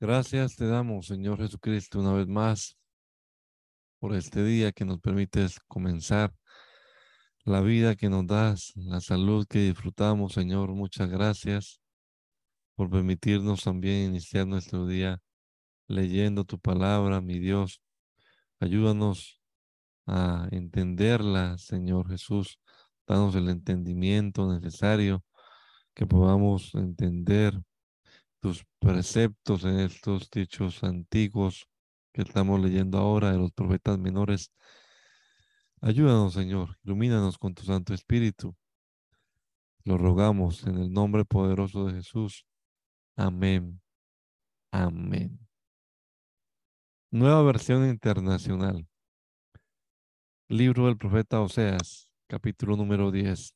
Gracias te damos, Señor Jesucristo, una vez más por este día que nos permites comenzar la vida que nos das, la salud que disfrutamos, Señor. Muchas gracias por permitirnos también iniciar nuestro día leyendo tu palabra, mi Dios. Ayúdanos a entenderla, Señor Jesús. Danos el entendimiento necesario que podamos entender tus preceptos en estos dichos antiguos que estamos leyendo ahora de los profetas menores. Ayúdanos, Señor, ilumínanos con tu Santo Espíritu. Lo rogamos en el nombre poderoso de Jesús. Amén. Amén. Nueva versión internacional. Libro del profeta Oseas, capítulo número 10.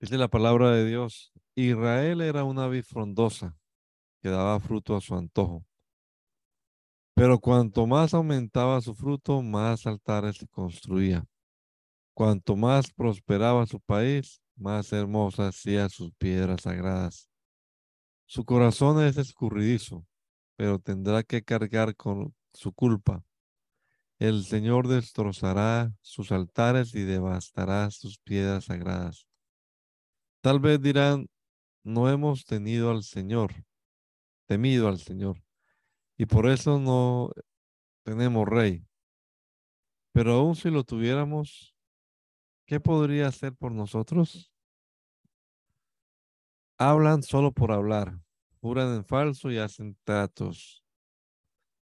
Dice la palabra de Dios, Israel era una vid frondosa que daba fruto a su antojo. Pero cuanto más aumentaba su fruto, más altares se construía. Cuanto más prosperaba su país, más hermosas hacía sus piedras sagradas. Su corazón es escurridizo, pero tendrá que cargar con su culpa. El Señor destrozará sus altares y devastará sus piedras sagradas. Tal vez dirán, no hemos tenido al Señor, temido al Señor, y por eso no tenemos rey. Pero aún si lo tuviéramos, ¿qué podría hacer por nosotros? Hablan solo por hablar, juran en falso y hacen tratos.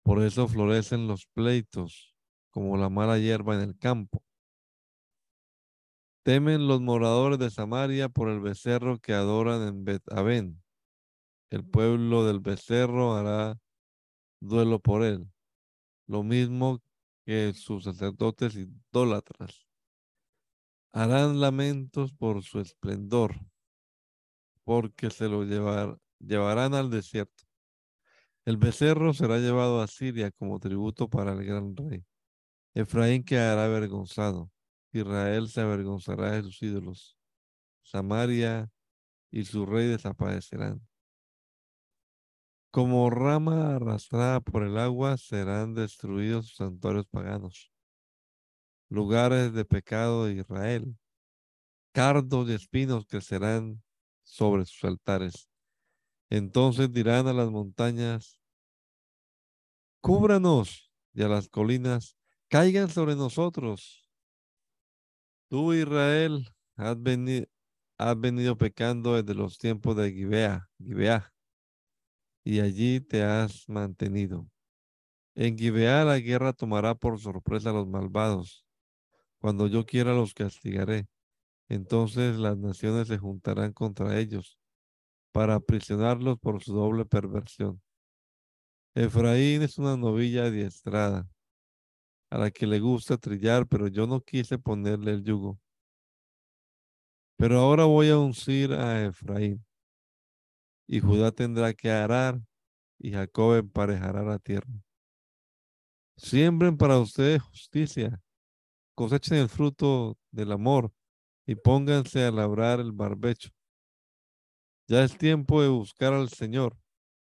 Por eso florecen los pleitos, como la mala hierba en el campo. Temen los moradores de Samaria por el becerro que adoran en bet -Aben. El pueblo del becerro hará duelo por él, lo mismo que sus sacerdotes idólatras. Harán lamentos por su esplendor, porque se lo llevarán al desierto. El becerro será llevado a Siria como tributo para el gran rey. Efraín quedará avergonzado. Israel se avergonzará de sus ídolos. Samaria y su rey desaparecerán. Como rama arrastrada por el agua serán destruidos sus santuarios paganos, lugares de pecado de Israel. Cardos y espinos crecerán sobre sus altares. Entonces dirán a las montañas, cúbranos, y a las colinas, caigan sobre nosotros. Tú, Israel, has venido, has venido pecando desde los tiempos de Gibea, Gibea y allí te has mantenido. En Gibeá la guerra tomará por sorpresa a los malvados. Cuando yo quiera los castigaré. Entonces las naciones se juntarán contra ellos para aprisionarlos por su doble perversión. Efraín es una novilla adiestrada, a la que le gusta trillar, pero yo no quise ponerle el yugo. Pero ahora voy a uncir a Efraín y Judá tendrá que arar y Jacob emparejará la tierra. Siembren para ustedes justicia, cosechen el fruto del amor y pónganse a labrar el barbecho. Ya es tiempo de buscar al Señor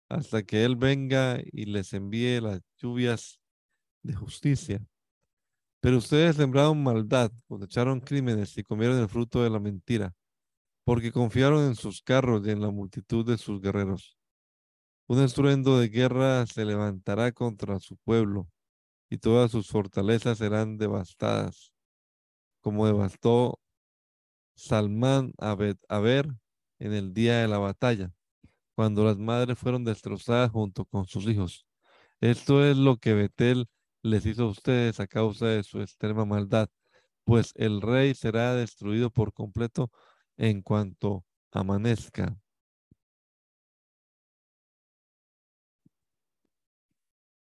hasta que Él venga y les envíe las lluvias de justicia. Pero ustedes sembraron maldad, cosecharon crímenes y comieron el fruto de la mentira porque confiaron en sus carros y en la multitud de sus guerreros. Un estruendo de guerra se levantará contra su pueblo, y todas sus fortalezas serán devastadas, como devastó Salmán a ver en el día de la batalla, cuando las madres fueron destrozadas junto con sus hijos. Esto es lo que Betel les hizo a ustedes a causa de su extrema maldad, pues el rey será destruido por completo en cuanto amanezca.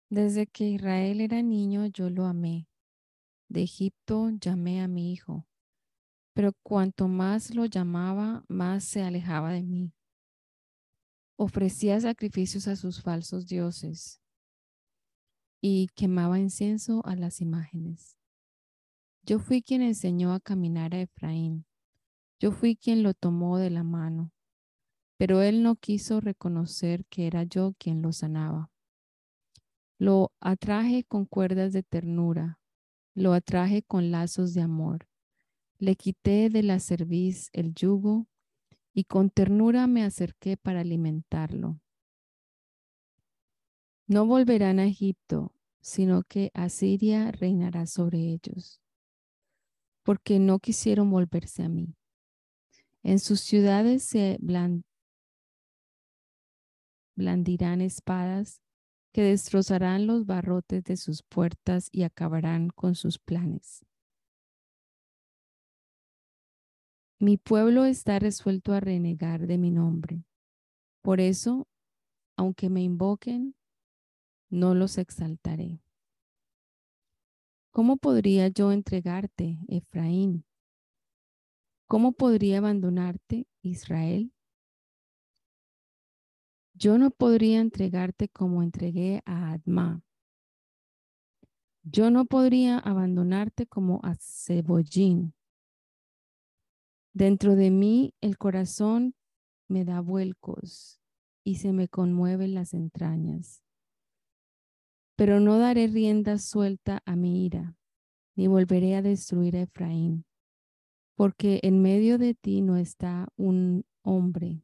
Desde que Israel era niño yo lo amé. De Egipto llamé a mi hijo. Pero cuanto más lo llamaba, más se alejaba de mí. Ofrecía sacrificios a sus falsos dioses y quemaba incienso a las imágenes. Yo fui quien enseñó a caminar a Efraín yo fui quien lo tomó de la mano. Pero él no quiso reconocer que era yo quien lo sanaba. Lo atraje con cuerdas de ternura, lo atraje con lazos de amor. Le quité de la cerviz el yugo y con ternura me acerqué para alimentarlo. No volverán a Egipto, sino que Asiria reinará sobre ellos, porque no quisieron volverse a mí. En sus ciudades se blandirán espadas que destrozarán los barrotes de sus puertas y acabarán con sus planes. Mi pueblo está resuelto a renegar de mi nombre. Por eso, aunque me invoquen, no los exaltaré. ¿Cómo podría yo entregarte, Efraín? ¿Cómo podría abandonarte, Israel? Yo no podría entregarte como entregué a Adma. Yo no podría abandonarte como a Cebollín. Dentro de mí el corazón me da vuelcos y se me conmueven las entrañas. Pero no daré rienda suelta a mi ira, ni volveré a destruir a Efraín, porque en medio de ti no está un hombre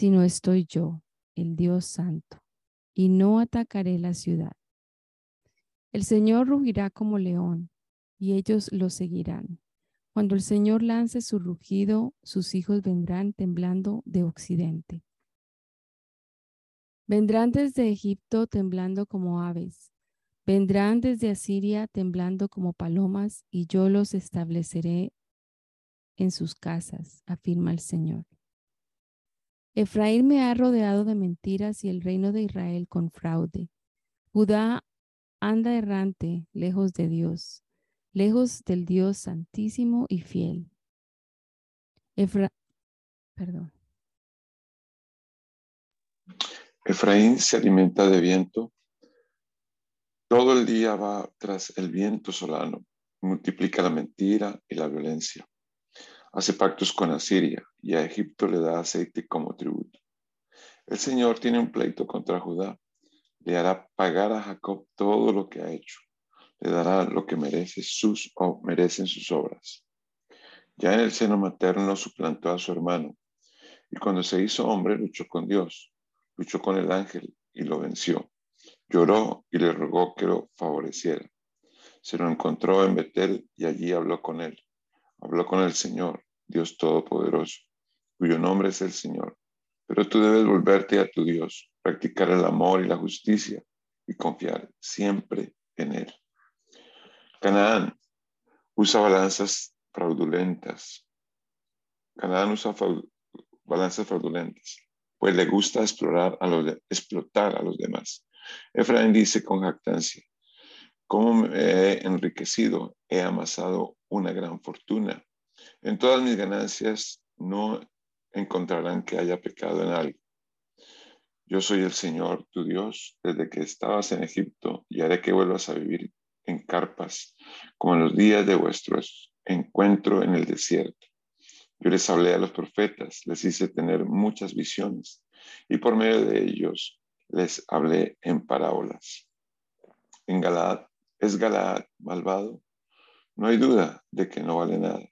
sino estoy yo, el Dios Santo, y no atacaré la ciudad. El Señor rugirá como león, y ellos lo seguirán. Cuando el Señor lance su rugido, sus hijos vendrán temblando de occidente. Vendrán desde Egipto temblando como aves. Vendrán desde Asiria temblando como palomas, y yo los estableceré en sus casas, afirma el Señor. Efraín me ha rodeado de mentiras y el reino de Israel con fraude. Judá anda errante, lejos de Dios, lejos del Dios santísimo y fiel. Perdón. Efraín se alimenta de viento. Todo el día va tras el viento solano. Multiplica la mentira y la violencia hace pactos con Asiria y a Egipto le da aceite como tributo. El Señor tiene un pleito contra Judá. Le hará pagar a Jacob todo lo que ha hecho. Le dará lo que merece sus, o merecen sus obras. Ya en el seno materno suplantó a su hermano. Y cuando se hizo hombre, luchó con Dios. Luchó con el ángel y lo venció. Lloró y le rogó que lo favoreciera. Se lo encontró en Betel y allí habló con él habló con el Señor, Dios Todopoderoso, cuyo nombre es el Señor. Pero tú debes volverte a tu Dios, practicar el amor y la justicia y confiar siempre en Él. Canaán usa balanzas fraudulentas. Canaán usa balanzas fraudulentas, pues le gusta explorar a los explotar a los demás. Efraín dice con jactancia, ¿cómo me he enriquecido? He amasado una gran fortuna. En todas mis ganancias no encontrarán que haya pecado en algo. Yo soy el Señor, tu Dios, desde que estabas en Egipto y haré que vuelvas a vivir en carpas, como en los días de vuestro encuentro en el desierto. Yo les hablé a los profetas, les hice tener muchas visiones y por medio de ellos les hablé en parábolas. En Galaad, ¿es Galaad malvado? No hay duda de que no vale nada.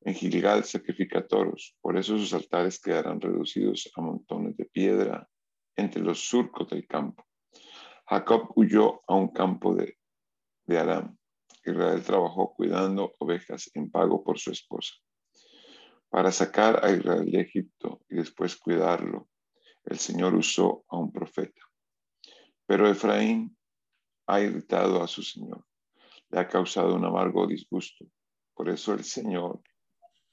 En Gilgal sacrifica toros, por eso sus altares quedarán reducidos a montones de piedra entre los surcos del campo. Jacob huyó a un campo de, de Aram. Israel trabajó cuidando ovejas en pago por su esposa. Para sacar a Israel de Egipto y después cuidarlo, el Señor usó a un profeta. Pero Efraín ha irritado a su Señor le ha causado un amargo disgusto. Por eso el Señor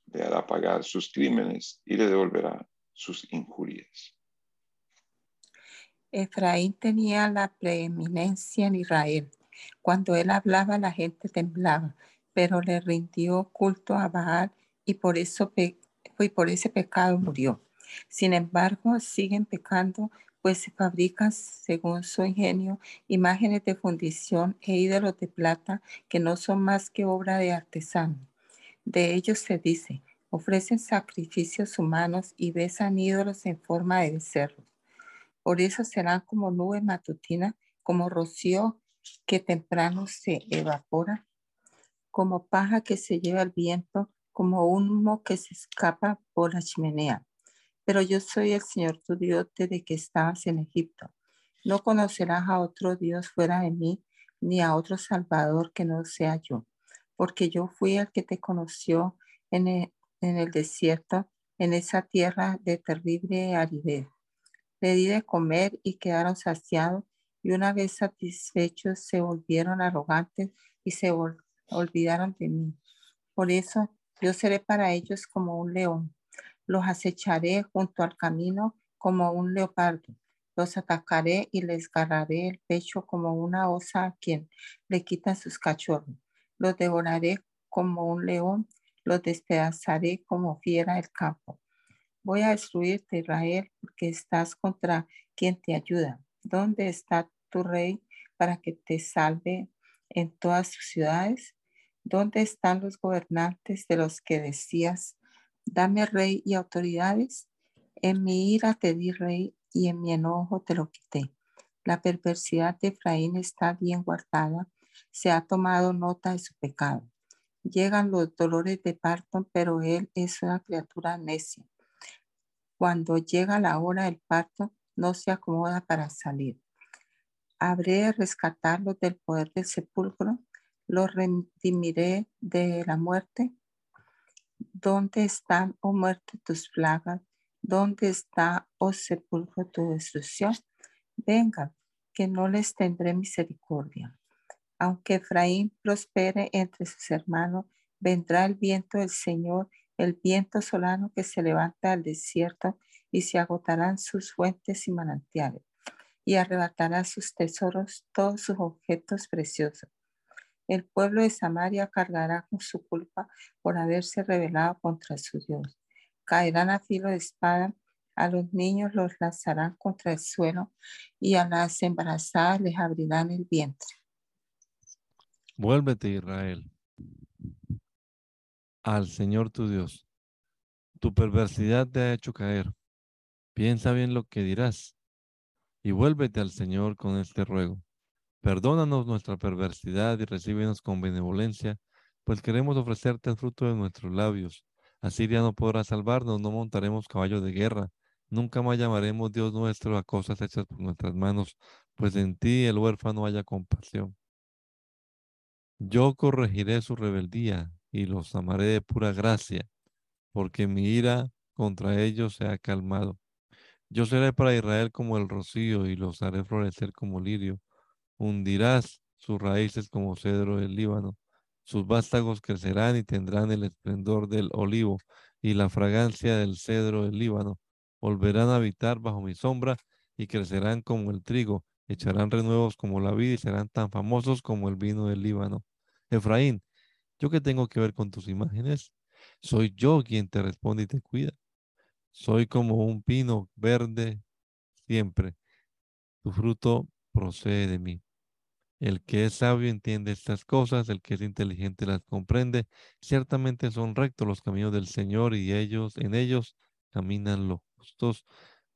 le hará pagar sus crímenes y le devolverá sus injurias. Efraín tenía la preeminencia en Israel. Cuando él hablaba, la gente temblaba, pero le rindió culto a Baal y por eso y por ese pecado murió. Sin embargo, siguen pecando pues se fabrican, según su ingenio, imágenes de fundición e ídolos de plata que no son más que obra de artesano. De ellos se dice, ofrecen sacrificios humanos y besan ídolos en forma de becerros. Por eso serán como nube matutina, como rocío que temprano se evapora, como paja que se lleva el viento, como humo que se escapa por la chimenea. Pero yo soy el Señor tu Dios desde que estabas en Egipto. No conocerás a otro Dios fuera de mí, ni a otro Salvador que no sea yo, porque yo fui el que te conoció en el, en el desierto, en esa tierra de terrible aridez. Le di de comer y quedaron saciados, y una vez satisfechos se volvieron arrogantes y se olvidaron de mí. Por eso yo seré para ellos como un león. Los acecharé junto al camino como un leopardo. Los atacaré y les agarraré el pecho como una osa a quien le quitan sus cachorros. Los devoraré como un león, los despedazaré como fiera del campo. Voy a destruirte, Israel, porque estás contra quien te ayuda. ¿Dónde está tu rey para que te salve en todas sus ciudades? ¿Dónde están los gobernantes de los que decías, dame rey y autoridades? En mi ira te di rey y en mi enojo te lo quité. La perversidad de Efraín está bien guardada, se ha tomado nota de su pecado. Llegan los dolores de parto, pero él es una criatura necia. Cuando llega la hora del parto, no se acomoda para salir. Habré de del poder del sepulcro, los redimiré de la muerte. ¿Dónde están, oh muerte, tus plagas? ¿Dónde está, oh sepulcro, tu destrucción? Venga, que no les tendré misericordia. Aunque Efraín prospere entre sus hermanos, vendrá el viento del Señor, el viento solano que se levanta al desierto y se agotarán sus fuentes y manantiales y arrebatará sus tesoros, todos sus objetos preciosos. El pueblo de Samaria cargará con su culpa por haberse rebelado contra su Dios caerán a filo de espada, a los niños los lanzarán contra el suelo y a las embarazadas les abrirán el vientre. Vuélvete, Israel, al Señor tu Dios. Tu perversidad te ha hecho caer. Piensa bien lo que dirás y vuélvete al Señor con este ruego. Perdónanos nuestra perversidad y recíbenos con benevolencia, pues queremos ofrecerte el fruto de nuestros labios Asiria no podrá salvarnos, no montaremos caballo de guerra. Nunca más llamaremos Dios nuestro a cosas hechas por nuestras manos, pues en ti el huérfano haya compasión. Yo corregiré su rebeldía y los amaré de pura gracia, porque mi ira contra ellos se ha calmado. Yo seré para Israel como el rocío y los haré florecer como lirio. Hundirás sus raíces como cedro del Líbano sus vástagos crecerán y tendrán el esplendor del olivo y la fragancia del cedro del Líbano. Volverán a habitar bajo mi sombra y crecerán como el trigo, echarán renuevos como la vida y serán tan famosos como el vino del Líbano. Efraín, ¿yo qué tengo que ver con tus imágenes? Soy yo quien te responde y te cuida. Soy como un pino verde siempre. Tu fruto procede de mí. El que es sabio entiende estas cosas, el que es inteligente las comprende. Ciertamente son rectos los caminos del Señor y ellos, en ellos caminan los justos,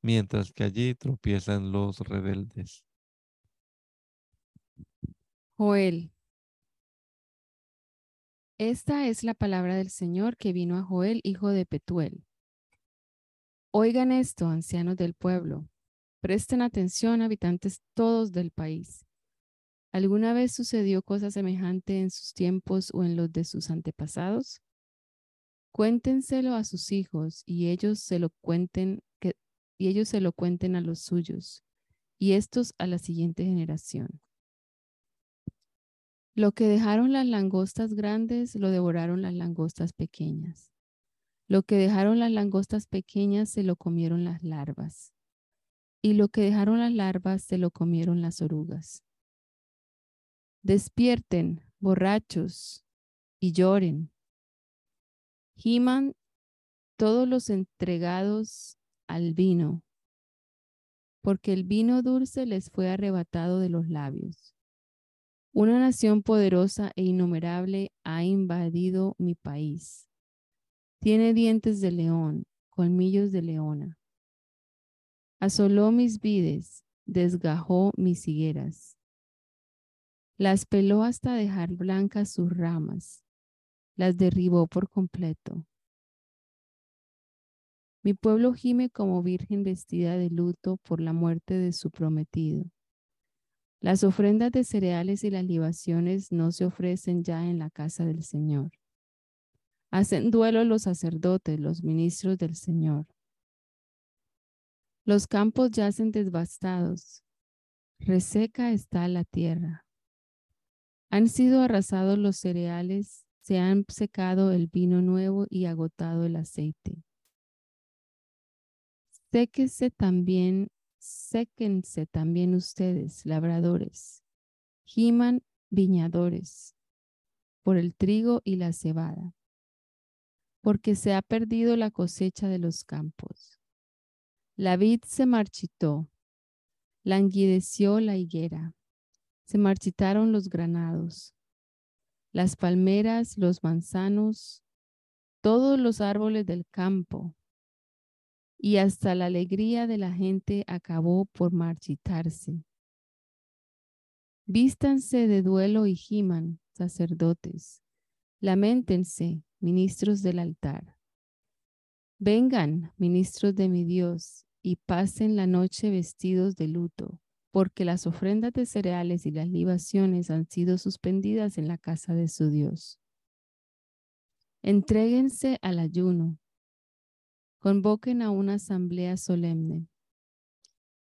mientras que allí tropiezan los rebeldes. Joel. Esta es la palabra del Señor que vino a Joel, hijo de Petuel. Oigan esto, ancianos del pueblo. Presten atención, habitantes todos del país. ¿Alguna vez sucedió cosa semejante en sus tiempos o en los de sus antepasados? Cuéntenselo a sus hijos y ellos se lo cuenten y ellos se lo cuenten a los suyos y estos a la siguiente generación. Lo que dejaron las langostas grandes lo devoraron las langostas pequeñas. Lo que dejaron las langostas pequeñas se lo comieron las larvas. Y lo que dejaron las larvas se lo comieron las orugas. Despierten, borrachos, y lloren. Giman todos los entregados al vino, porque el vino dulce les fue arrebatado de los labios. Una nación poderosa e innumerable ha invadido mi país. Tiene dientes de león, colmillos de leona. Asoló mis vides, desgajó mis higueras. Las peló hasta dejar blancas sus ramas, las derribó por completo. Mi pueblo gime como virgen vestida de luto por la muerte de su prometido. Las ofrendas de cereales y las libaciones no se ofrecen ya en la casa del Señor. Hacen duelo los sacerdotes, los ministros del Señor. Los campos yacen devastados. Reseca está la tierra. Han sido arrasados los cereales, se han secado el vino nuevo y agotado el aceite. Séquese también, séquense también ustedes, labradores, giman viñadores, por el trigo y la cebada porque se ha perdido la cosecha de los campos. La vid se marchitó, languideció la higuera, se marchitaron los granados, las palmeras, los manzanos, todos los árboles del campo, y hasta la alegría de la gente acabó por marchitarse. Vístanse de duelo y giman, sacerdotes, lamentense, ministros del altar. Vengan, ministros de mi Dios, y pasen la noche vestidos de luto, porque las ofrendas de cereales y las libaciones han sido suspendidas en la casa de su Dios. Entréguense al ayuno. Convoquen a una asamblea solemne.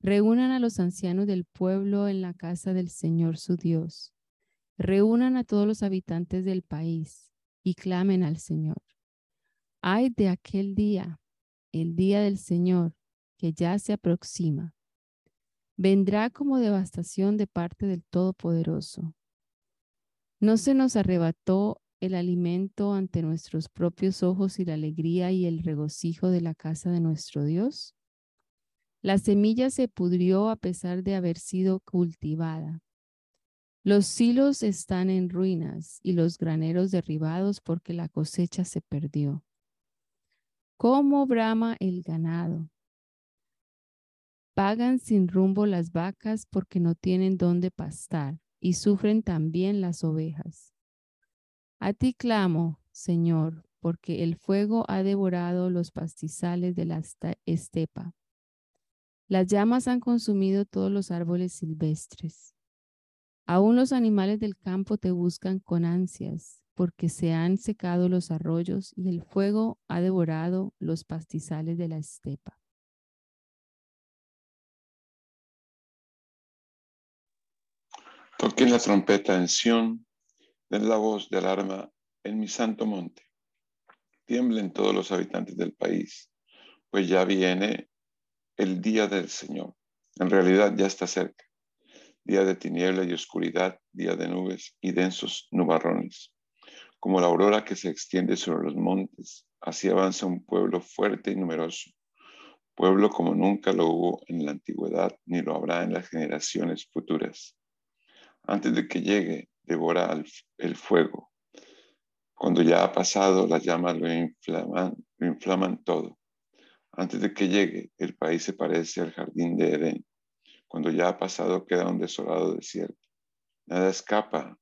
Reúnan a los ancianos del pueblo en la casa del Señor su Dios. Reúnan a todos los habitantes del país y clamen al Señor. Ay de aquel día, el día del Señor, que ya se aproxima. Vendrá como devastación de parte del Todopoderoso. ¿No se nos arrebató el alimento ante nuestros propios ojos y la alegría y el regocijo de la casa de nuestro Dios? La semilla se pudrió a pesar de haber sido cultivada. Los silos están en ruinas y los graneros derribados porque la cosecha se perdió. ¿Cómo brama el ganado? Pagan sin rumbo las vacas porque no tienen dónde pastar y sufren también las ovejas. A ti clamo, Señor, porque el fuego ha devorado los pastizales de la estepa. Las llamas han consumido todos los árboles silvestres. Aún los animales del campo te buscan con ansias, porque se han secado los arroyos y el fuego ha devorado los pastizales de la estepa. Toquen la trompeta en Sión, den la voz de alarma en mi santo monte. Tiemblen todos los habitantes del país, pues ya viene el día del Señor. En realidad ya está cerca día de tiniebla y oscuridad, día de nubes y densos nubarrones. Como la aurora que se extiende sobre los montes, así avanza un pueblo fuerte y numeroso, pueblo como nunca lo hubo en la antigüedad ni lo habrá en las generaciones futuras. Antes de que llegue, devora el fuego. Cuando ya ha pasado, las llamas lo inflaman, todo. Antes de que llegue, el país se parece al jardín de Edén cuando ya ha pasado, queda un desolado desierto. Nada escapa,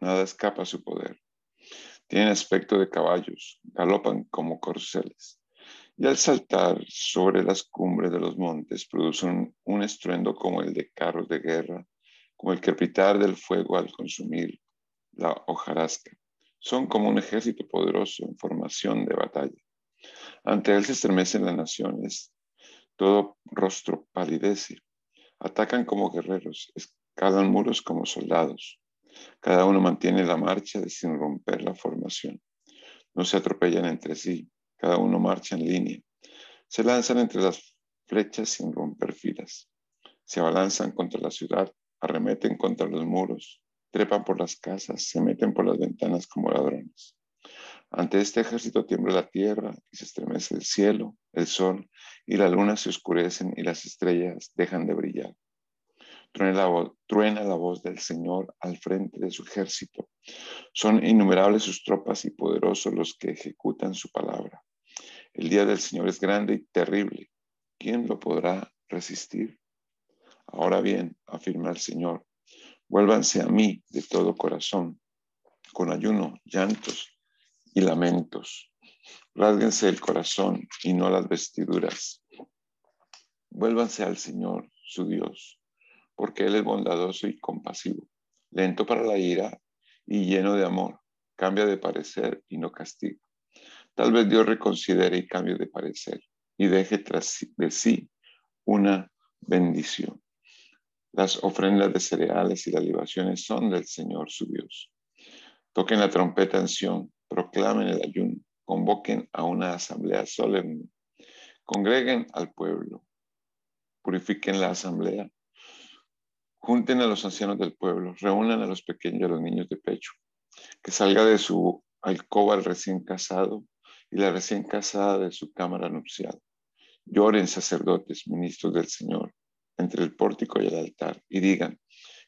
nada escapa a su poder. Tienen aspecto de caballos, galopan como corceles. Y al saltar sobre las cumbres de los montes producen un, estruendo como el de carros de guerra, como el crepitar del fuego al consumir la hojarasca. Son como un ejército poderoso en formación de batalla. Ante él se estremecen las naciones, todo rostro palidece. Atacan como guerreros, escalan muros como soldados. Cada uno mantiene la marcha sin romper la formación. No se atropellan entre sí, cada uno marcha en línea. Se lanzan entre las flechas sin romper filas. Se abalanzan contra la ciudad, arremeten contra los muros, trepan por las casas, se meten por las ventanas como ladrones. Ante este ejército tiembla la tierra y se estremece el cielo, el sol y la luna se oscurecen y las estrellas dejan de brillar. truena la, voz, truena la voz del Señor al frente de su ejército. Son innumerables sus tropas y poderosos los que ejecutan su palabra. El día del Señor es grande y terrible. ¿Quién lo podrá resistir? Ahora bien, afirma el Señor, vuélvanse a mí de todo corazón, con ayuno, llantos y lamentos. Rásguense el corazón y no las vestiduras. Vuélvanse al Señor, su Dios, porque Él es bondadoso y compasivo, lento para la ira y lleno de amor. Cambia de parecer y no castiga. Tal vez Dios reconsidere y cambie de parecer y deje tras de sí una bendición. Las ofrendas de cereales y las libaciones son del Señor su Dios. Toquen la trompeta en Sion, proclamen el ayuno, convoquen a una asamblea solemne, congreguen al pueblo, purifiquen la asamblea, junten a los ancianos del pueblo, reúnan a los pequeños y a los niños de pecho, que salga de su alcoba el recién casado y la recién casada de su cámara nupcial. Lloren sacerdotes, ministros del Señor, entre el pórtico y el altar, y digan,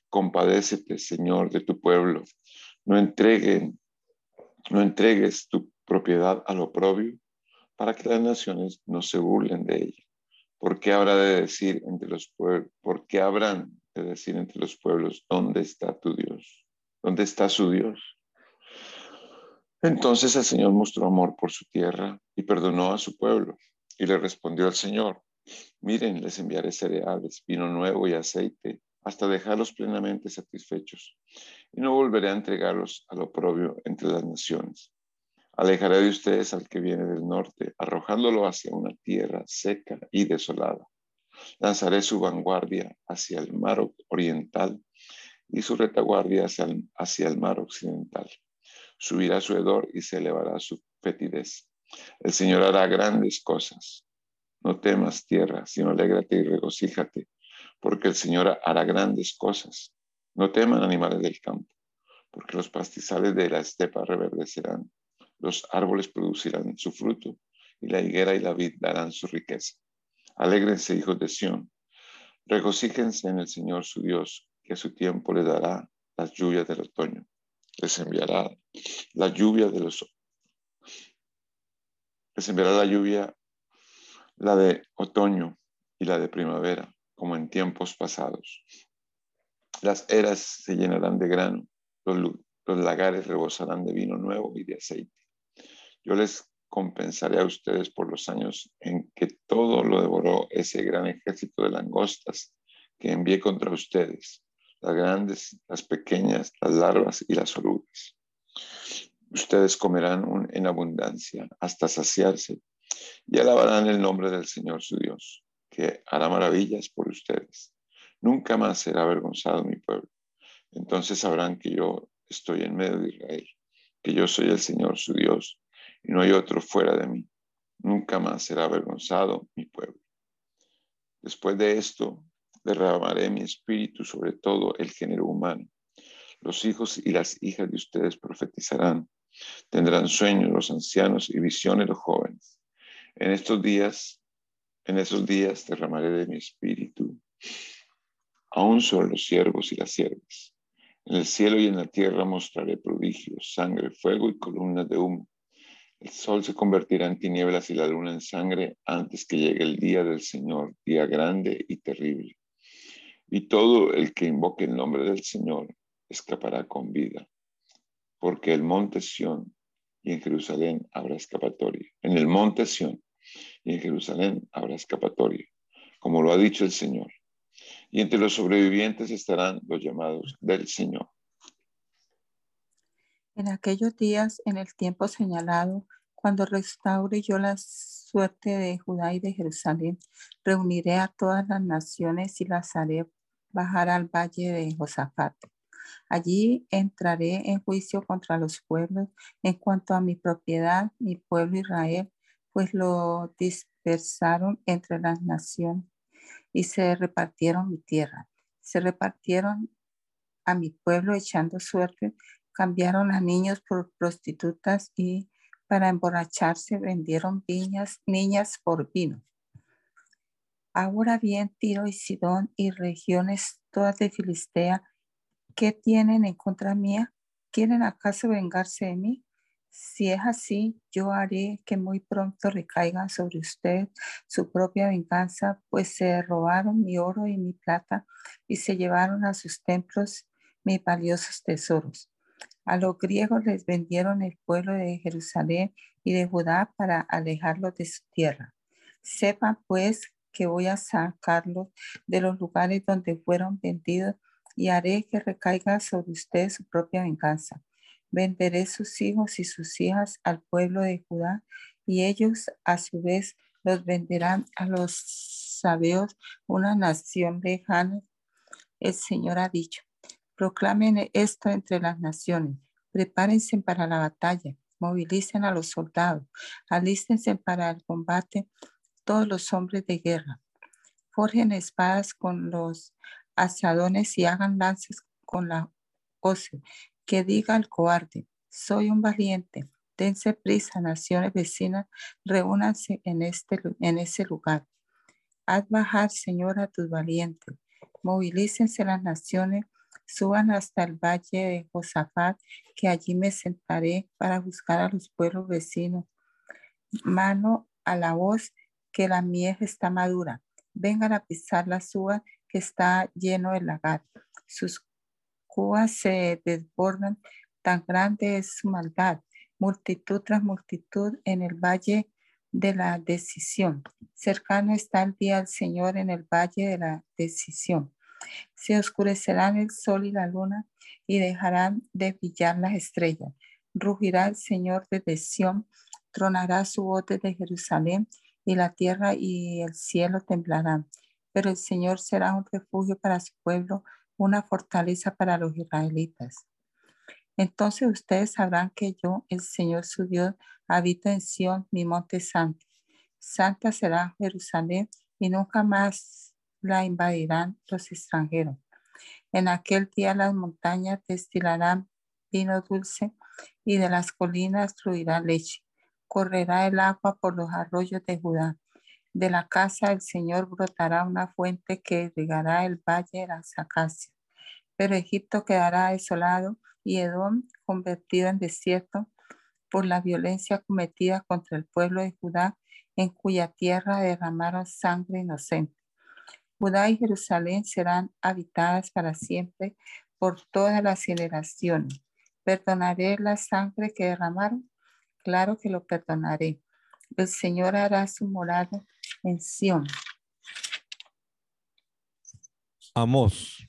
compadécete, Señor, de tu pueblo. No entreguen, no entregues tu propiedad al oprobio, para que las naciones no se burlen de ella. ¿Por qué habrá de decir entre los pueblos, por qué habrán de decir entre los pueblos, ¿dónde está tu Dios? ¿Dónde está su Dios? Entonces el Señor mostró amor por su tierra y perdonó a su pueblo. Y le respondió el Señor, miren, les enviaré cereales, vino nuevo y aceite, hasta dejarlos plenamente satisfechos. Y no volveré a entregarlos al oprobio entre las naciones. Alejaré de ustedes al que viene del norte, arrojándolo hacia una tierra seca y desolada. Lanzaré su vanguardia hacia el mar oriental y su retaguardia hacia el, hacia el mar occidental. Subirá su hedor y se elevará su fetidez. El Señor hará grandes cosas. No temas tierra, sino alégrate y regocíjate, porque el Señor hará grandes cosas. No teman animales del campo, porque los pastizales de la estepa reverdecerán, los árboles producirán su fruto, y la higuera y la vid darán su riqueza. Alégrense, hijos de Sión, regocíjense en el Señor su Dios, que a su tiempo le dará las lluvias del otoño. Les enviará la lluvia de los les enviará la lluvia, la de otoño y la de primavera, como en tiempos pasados. Las eras se llenarán de grano, los, lagares rebosarán de vino nuevo y de aceite. Yo les compensaré a ustedes por los años en que todo lo devoró ese gran ejército de langostas que envié contra ustedes, las grandes, las pequeñas, las larvas y las orugas. Ustedes comerán en abundancia hasta saciarse y alabarán el nombre del Señor su Dios, que hará maravillas por ustedes. Nunca más será avergonzado mi pueblo. Entonces sabrán que yo estoy en medio de Israel, que yo soy el Señor su Dios y no hay otro fuera de mí. Nunca más será avergonzado mi pueblo. Después de esto, derramaré mi espíritu sobre todo el género humano. Los hijos y las hijas de ustedes profetizarán. Tendrán sueños los ancianos y visiones los jóvenes. En estos días, en esos días derramaré de mi espíritu aún sobre los siervos y las siervas. En el cielo y en la tierra mostraré prodigios, sangre, fuego y columnas de humo. El sol se convertirá en tinieblas y la luna en sangre antes que llegue el día del Señor, día grande y terrible. Y todo el que invoque el nombre del Señor escapará con vida porque el monte Sión y en Jerusalén habrá escapatoria. En el monte Sión y en Jerusalén habrá escapatoria, como lo ha dicho el Señor. Y entre los sobrevivientes estarán los llamados del Señor. En aquellos días, en el tiempo señalado, cuando restaure yo la suerte de Judá y de Jerusalén, reuniré a todas las naciones y las haré bajar al valle de Josafat Allí entraré en juicio contra los pueblos en cuanto a mi propiedad, mi pueblo Israel, pues lo dispersaron entre las naciones y se repartieron mi tierra. Se repartieron a mi pueblo echando suerte, cambiaron a niños por prostitutas y para emborracharse vendieron niñas por vino. Ahora bien, Tiro y Sidón y regiones todas de Filistea, ¿qué tienen en contra mía? ¿Quieren acaso vengarse de mí? Si es así, yo haré que muy pronto recaiga sobre usted su propia venganza, pues se robaron mi oro y mi plata y se llevaron a sus templos mis valiosos tesoros. A los griegos les vendieron el pueblo de Jerusalén y de Judá para alejarlos de su tierra. Sepan pues que voy a sacarlos de los lugares donde fueron vendidos y haré que recaiga sobre usted su propia venganza. Venderé sus hijos y sus hijas al pueblo de Judá y ellos a su vez los venderán a los sabeos, una nación lejana. El Señor ha dicho, proclamen esto entre las naciones, prepárense para la batalla, movilicen a los soldados, alístense para el combate todos los hombres de guerra. Forjen espadas con los asadones y hagan lances con la hoz. Que diga el cobarde, soy un valiente. Dense prisa, naciones vecinas, reúnanse en, este, en ese lugar. Haz bajar, Señor, a tus valientes. Movilícense las naciones, suban hasta el valle de Josafat, que allí me sentaré para buscar a los pueblos vecinos. Mano a la voz que la miel está madura. Vengan a pisar la suba que está lleno de lagar. Sus cubas se desbordan, tan grande es su maldad. Multitud tras multitud en el valle de la decisión. Cercano está el día del Señor en el valle de la decisión. Se oscurecerán el sol y la luna y dejarán de brillar las estrellas. Rugirá el Señor desde Sión, tronará su voz desde Jerusalén y la tierra y el cielo temblarán. Pero el Señor será un refugio para su pueblo, una fortaleza para los israelitas. Entonces ustedes sabrán que yo, el Señor su Dios, habito en Sión, mi monte santo. Santa será Jerusalén y nunca más la invadirán los extranjeros. En aquel día las montañas destilarán vino dulce y de las colinas fluirá leche correrá el agua por los arroyos de Judá. De la casa del Señor brotará una fuente que regará el valle de las acacias. Pero Egipto quedará desolado y Edom convertido en desierto por la violencia cometida contra el pueblo de Judá, en cuya tierra derramaron sangre inocente. Judá y Jerusalén serán habitadas para siempre por todas las generaciones. Perdonaré la sangre que derramaron claro que lo perdonaré. El Señor hará su morada en Sión. Amós.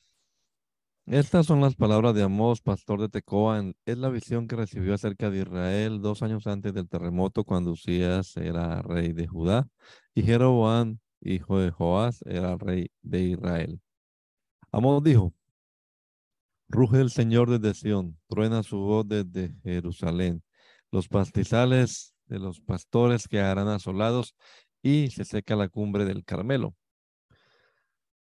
Estas son las palabras de Amós, pastor de Tecoa. Es la visión que recibió acerca de Israel dos años antes del terremoto, cuando Usías era rey de Judá y Jeroboam, hijo de Joás, era rey de Israel. Amós dijo, Ruge el Señor desde Sión, truena su voz desde Jerusalén los pastizales de los pastores quedarán asolados y se seca la cumbre del Carmelo.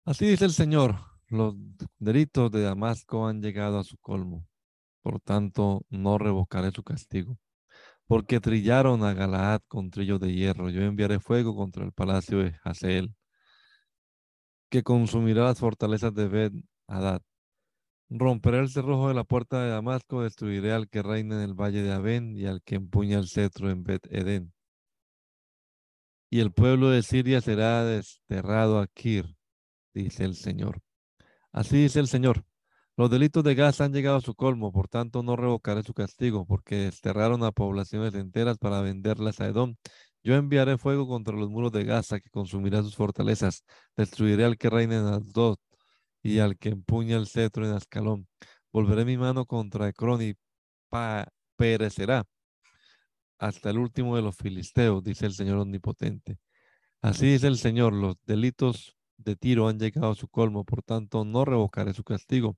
Así dice el Señor, los delitos de Damasco han llegado a su colmo, por tanto no revocaré su castigo. Porque trillaron a Galaad con trillo de hierro, yo enviaré fuego contra el palacio de Hazael, que consumirá las fortalezas de Ben Hadad. Romperé el cerrojo de la puerta de Damasco, destruiré al que reina en el valle de Abén y al que empuña el cetro en Bet Edén. Y el pueblo de Siria será desterrado a Kir, dice el Señor. Así dice el Señor. Los delitos de Gaza han llegado a su colmo, por tanto no revocaré su castigo, porque desterraron a poblaciones enteras para venderlas a Edom. Yo enviaré fuego contra los muros de Gaza, que consumirá sus fortalezas. Destruiré al que reina en Asdod y al que empuña el cetro en Ascalón. Volveré mi mano contra Ecrón y perecerá hasta el último de los filisteos, dice el Señor Omnipotente. Así dice el Señor, los delitos de Tiro han llegado a su colmo, por tanto no revocaré su castigo,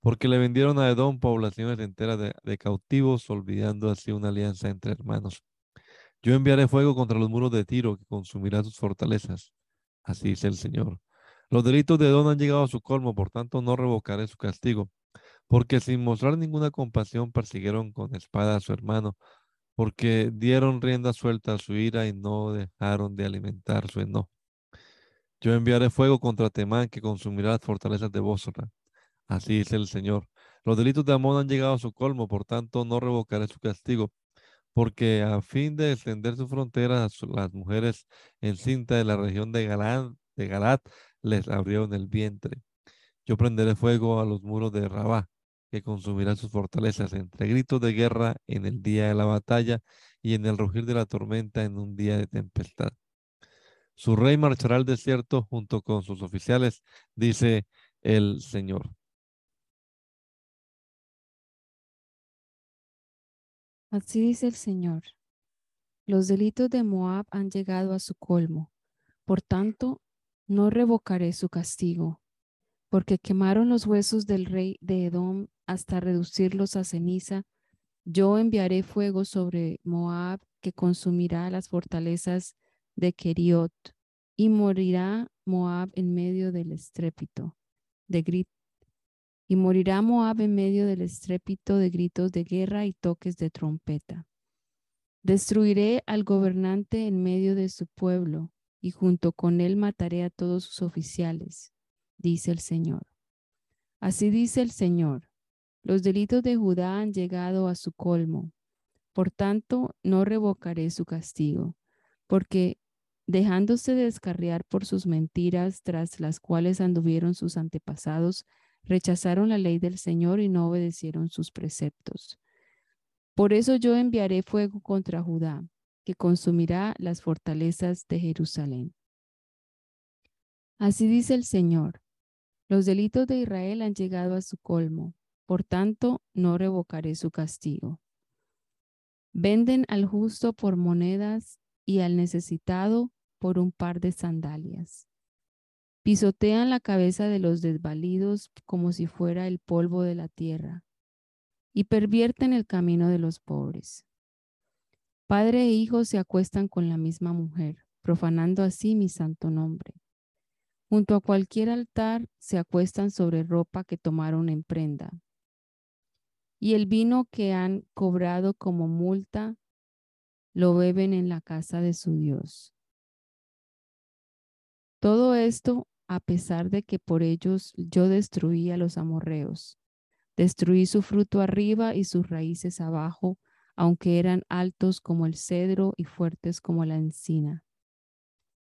porque le vendieron a Edom poblaciones enteras de, de cautivos, olvidando así una alianza entre hermanos. Yo enviaré fuego contra los muros de Tiro, que consumirá sus fortalezas. Así dice el Señor. Los delitos de Don han llegado a su colmo, por tanto no revocaré su castigo, porque sin mostrar ninguna compasión persiguieron con espada a su hermano, porque dieron rienda suelta a su ira y no dejaron de alimentar su enojo. Yo enviaré fuego contra Temán que consumirá las fortalezas de Bósora. Así dice el Señor. Los delitos de Amón han llegado a su colmo, por tanto no revocaré su castigo, porque a fin de extender su frontera, las mujeres en cinta de la región de Galad, de Galat les abrieron el vientre. Yo prenderé fuego a los muros de Rabá, que consumirán sus fortalezas entre gritos de guerra en el día de la batalla y en el rugir de la tormenta en un día de tempestad. Su rey marchará al desierto junto con sus oficiales, dice el Señor. Así dice el Señor. Los delitos de Moab han llegado a su colmo. Por tanto, no revocaré su castigo, porque quemaron los huesos del rey de Edom hasta reducirlos a ceniza. Yo enviaré fuego sobre Moab que consumirá las fortalezas de Keriot, y morirá Moab en medio del estrépito de grito y morirá Moab en medio del estrépito de gritos de guerra y toques de trompeta. Destruiré al gobernante en medio de su pueblo, y junto con él mataré a todos sus oficiales, dice el Señor. Así dice el Señor, los delitos de Judá han llegado a su colmo, por tanto no revocaré su castigo, porque dejándose descarriar por sus mentiras tras las cuales anduvieron sus antepasados, rechazaron la ley del Señor y no obedecieron sus preceptos. Por eso yo enviaré fuego contra Judá, que consumirá las fortalezas de Jerusalén. Así dice el Señor, los delitos de Israel han llegado a su colmo, por tanto no revocaré su castigo. Venden al justo por monedas y al necesitado por un par de sandalias. Pisotean la cabeza de los desvalidos como si fuera el polvo de la tierra y pervierten el camino de los pobres. Padre e hijo se acuestan con la misma mujer, profanando así mi santo nombre. Junto a cualquier altar se acuestan sobre ropa que tomaron en prenda. Y el vino que han cobrado como multa lo beben en la casa de su Dios. Todo esto a pesar de que por ellos yo destruí a los amorreos. Destruí su fruto arriba y sus raíces abajo, aunque eran altos como el cedro y fuertes como la encina.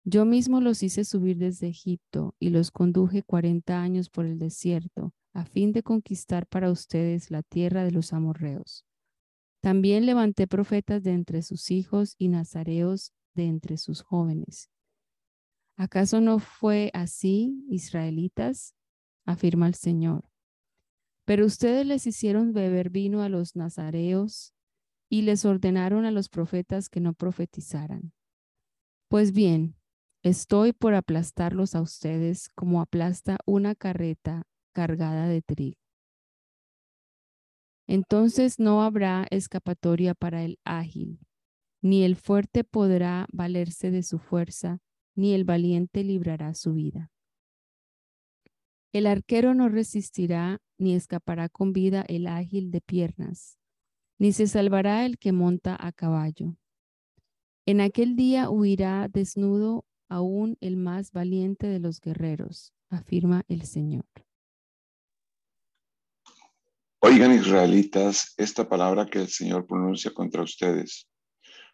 Yo mismo los hice subir desde Egipto y los conduje cuarenta años por el desierto, a fin de conquistar para ustedes la tierra de los amorreos. También levanté profetas de entre sus hijos y nazareos de entre sus jóvenes ¿Acaso no fue así, israelitas? afirma el Señor. Pero ustedes les hicieron beber vino a los nazareos y les ordenaron a los profetas que no profetizaran. Pues bien, estoy por aplastarlos a ustedes como aplasta una carreta cargada de trigo. Entonces no habrá escapatoria para el ágil, ni el fuerte podrá valerse de su fuerza, ni el valiente librará su vida. El arquero no resistirá, ni escapará con vida el ágil de piernas, ni se salvará el que monta a caballo. En aquel día huirá desnudo aún el más valiente de los guerreros, afirma el Señor. Oigan israelitas esta palabra que el Señor pronuncia contra ustedes,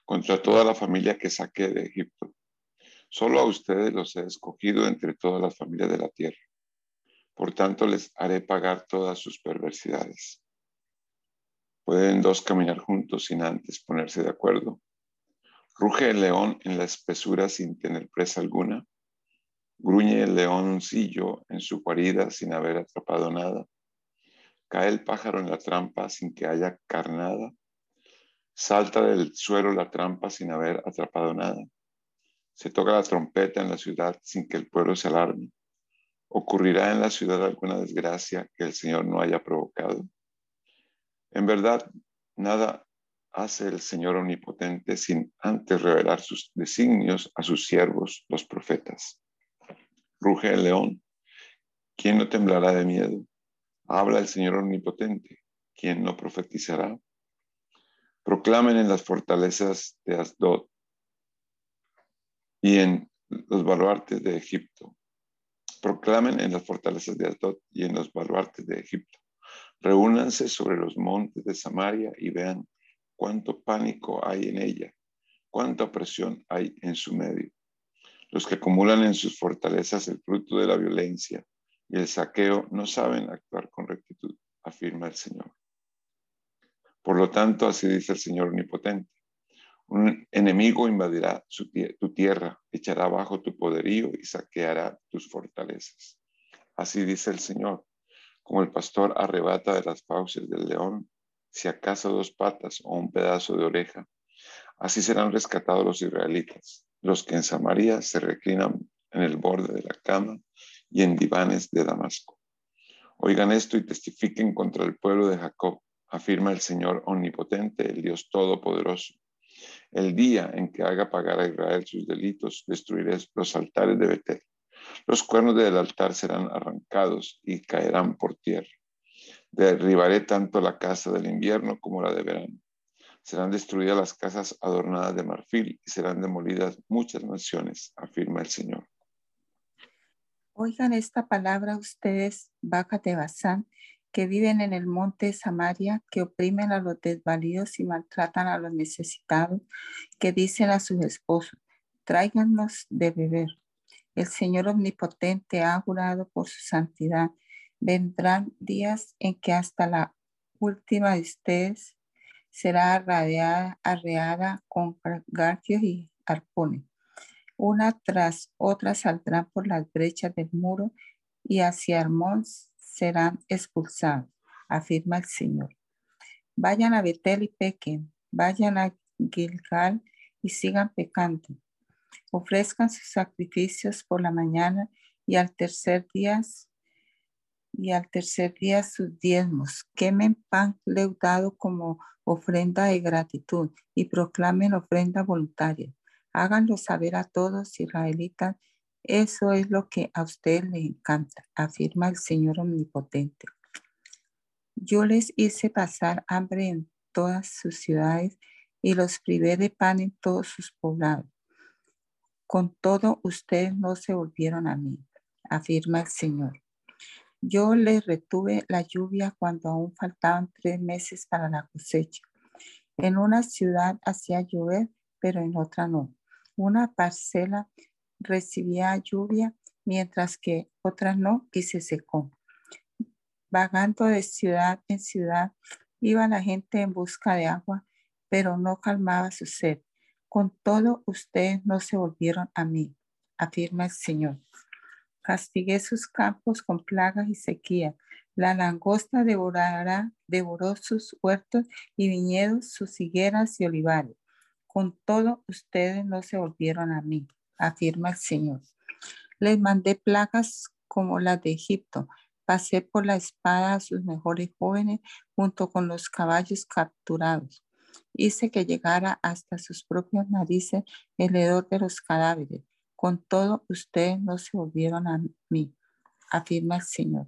contra toda la familia que saqué de Egipto. Solo a ustedes los he escogido entre todas las familias de la tierra. Por tanto, les haré pagar todas sus perversidades. ¿Pueden dos caminar juntos sin antes ponerse de acuerdo? ¿Ruge el león en la espesura sin tener presa alguna? ¿Gruñe el leoncillo en su guarida sin haber atrapado nada? ¿Cae el pájaro en la trampa sin que haya carnada? ¿Salta del suelo la trampa sin haber atrapado nada? Se toca la trompeta en la ciudad sin que el pueblo se alarme. ¿Ocurrirá en la ciudad alguna desgracia que el Señor no haya provocado? En verdad, nada hace el Señor omnipotente sin antes revelar sus designios a sus siervos, los profetas. Ruge el león. ¿Quién no temblará de miedo? Habla el Señor omnipotente. ¿Quién no profetizará? Proclamen en las fortalezas de Asdod y en los baluartes de Egipto. Proclamen en las fortalezas de Atot y en los baluartes de Egipto. Reúnanse sobre los montes de Samaria y vean cuánto pánico hay en ella, cuánta opresión hay en su medio. Los que acumulan en sus fortalezas el fruto de la violencia y el saqueo no saben actuar con rectitud, afirma el Señor. Por lo tanto, así dice el Señor Omnipotente. Un enemigo invadirá tu tierra, echará abajo tu poderío y saqueará tus fortalezas. Así dice el Señor. Como el pastor arrebata de las fauces del león, si acaso dos patas o un pedazo de oreja, así serán rescatados los israelitas, los que en Samaria se reclinan en el borde de la cama y en divanes de Damasco. Oigan esto y testifiquen contra el pueblo de Jacob, afirma el Señor omnipotente, el Dios todopoderoso. El día en que haga pagar a Israel sus delitos, destruiré los altares de Betel. Los cuernos del altar serán arrancados y caerán por tierra. Derribaré tanto la casa del invierno como la de verano. Serán destruidas las casas adornadas de marfil y serán demolidas muchas naciones, afirma el Señor. Oigan esta palabra ustedes, vacas de Bazán, que viven en el monte Samaria, que oprimen a los desvalidos y maltratan a los necesitados, que dicen a sus esposos, tráiganos de beber. El Señor Omnipotente ha jurado por su santidad. Vendrán días en que hasta la última de ustedes será arreada, arreada con garfios y arpones una tras otra saldrán por las brechas del muro y hacia Hermón serán expulsados, afirma el Señor. Vayan a Betel y pequen, vayan a Gilgal y sigan pecando. Ofrezcan sus sacrificios por la mañana y al tercer día y al tercer día sus diezmos. Quemen pan leudado como ofrenda de gratitud y proclamen ofrenda voluntaria. Háganlo saber a todos israelitas. Eso es lo que a ustedes les encanta, afirma el Señor Omnipotente. Yo les hice pasar hambre en todas sus ciudades y los privé de pan en todos sus poblados. Con todo, ustedes no se volvieron a mí, afirma el Señor. Yo les retuve la lluvia cuando aún faltaban tres meses para la cosecha. En una ciudad hacía llover, pero en otra no una parcela recibía lluvia, mientras que otra no y se secó. Vagando de ciudad en ciudad, iba la gente en busca de agua, pero no calmaba su sed. Con todo, ustedes no se volvieron a mí, afirma el Señor. Castigué sus campos con plagas y sequía. La langosta devorará, devoró sus huertos y viñedos, sus higueras y olivares. Con todo, ustedes no se volvieron a mí, afirma el Señor. Les mandé plagas como las de Egipto. Pasé por la espada a sus mejores jóvenes junto con los caballos capturados. Hice que llegara hasta sus propias narices el hedor de los cadáveres. Con todo, ustedes no se volvieron a mí, afirma el Señor.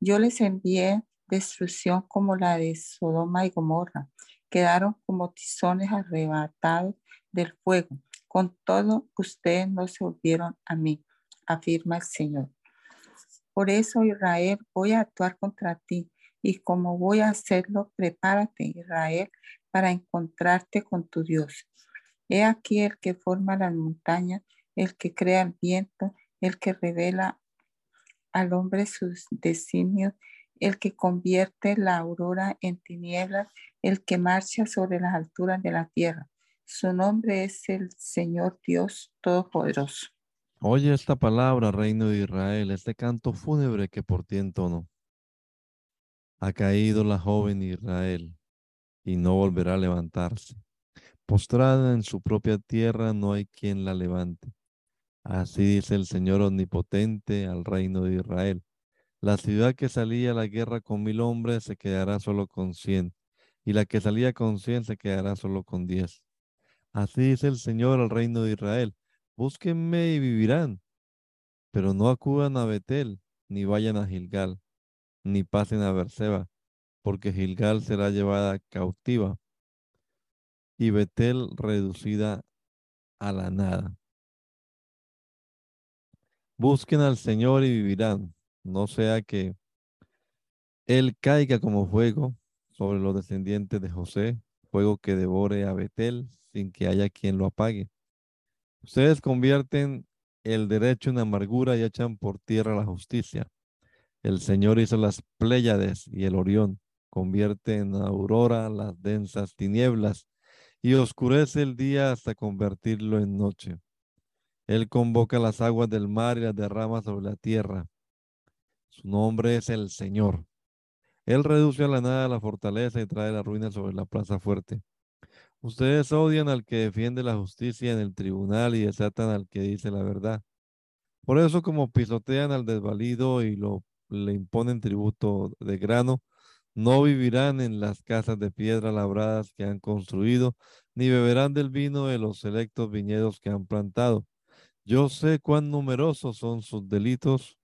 Yo les envié destrucción como la de Sodoma y Gomorra quedaron como tizones arrebatados del fuego. Con todo, ustedes no se volvieron a mí, afirma el Señor. Por eso, Israel, voy a actuar contra ti. Y como voy a hacerlo, prepárate, Israel, para encontrarte con tu Dios. He aquí el que forma las montañas, el que crea el viento, el que revela al hombre sus designios, el que convierte la aurora en tinieblas el que marcha sobre las alturas de la tierra. Su nombre es el Señor Dios Todopoderoso. Oye esta palabra, Reino de Israel, este canto fúnebre que por ti entono. Ha caído la joven Israel y no volverá a levantarse. Postrada en su propia tierra, no hay quien la levante. Así dice el Señor omnipotente al reino de Israel. La ciudad que salía a la guerra con mil hombres se quedará solo con cien y la que salía con cien se quedará solo con diez. Así dice el Señor al reino de Israel, búsquenme y vivirán, pero no acudan a Betel, ni vayan a Gilgal, ni pasen a Berseba, porque Gilgal será llevada cautiva y Betel reducida a la nada. Busquen al Señor y vivirán, no sea que Él caiga como fuego sobre los descendientes de José, fuego que devore a Betel sin que haya quien lo apague. Ustedes convierten el derecho en amargura y echan por tierra la justicia. El Señor hizo las Pléyades y el Orión, convierte en aurora las densas tinieblas y oscurece el día hasta convertirlo en noche. Él convoca las aguas del mar y las derrama sobre la tierra. Su nombre es el Señor. Él reduce a la nada la fortaleza y trae la ruina sobre la plaza fuerte. Ustedes odian al que defiende la justicia en el tribunal y desatan al que dice la verdad. Por eso, como pisotean al desvalido y lo, le imponen tributo de grano, no vivirán en las casas de piedra labradas que han construido, ni beberán del vino de los selectos viñedos que han plantado. Yo sé cuán numerosos son sus delitos,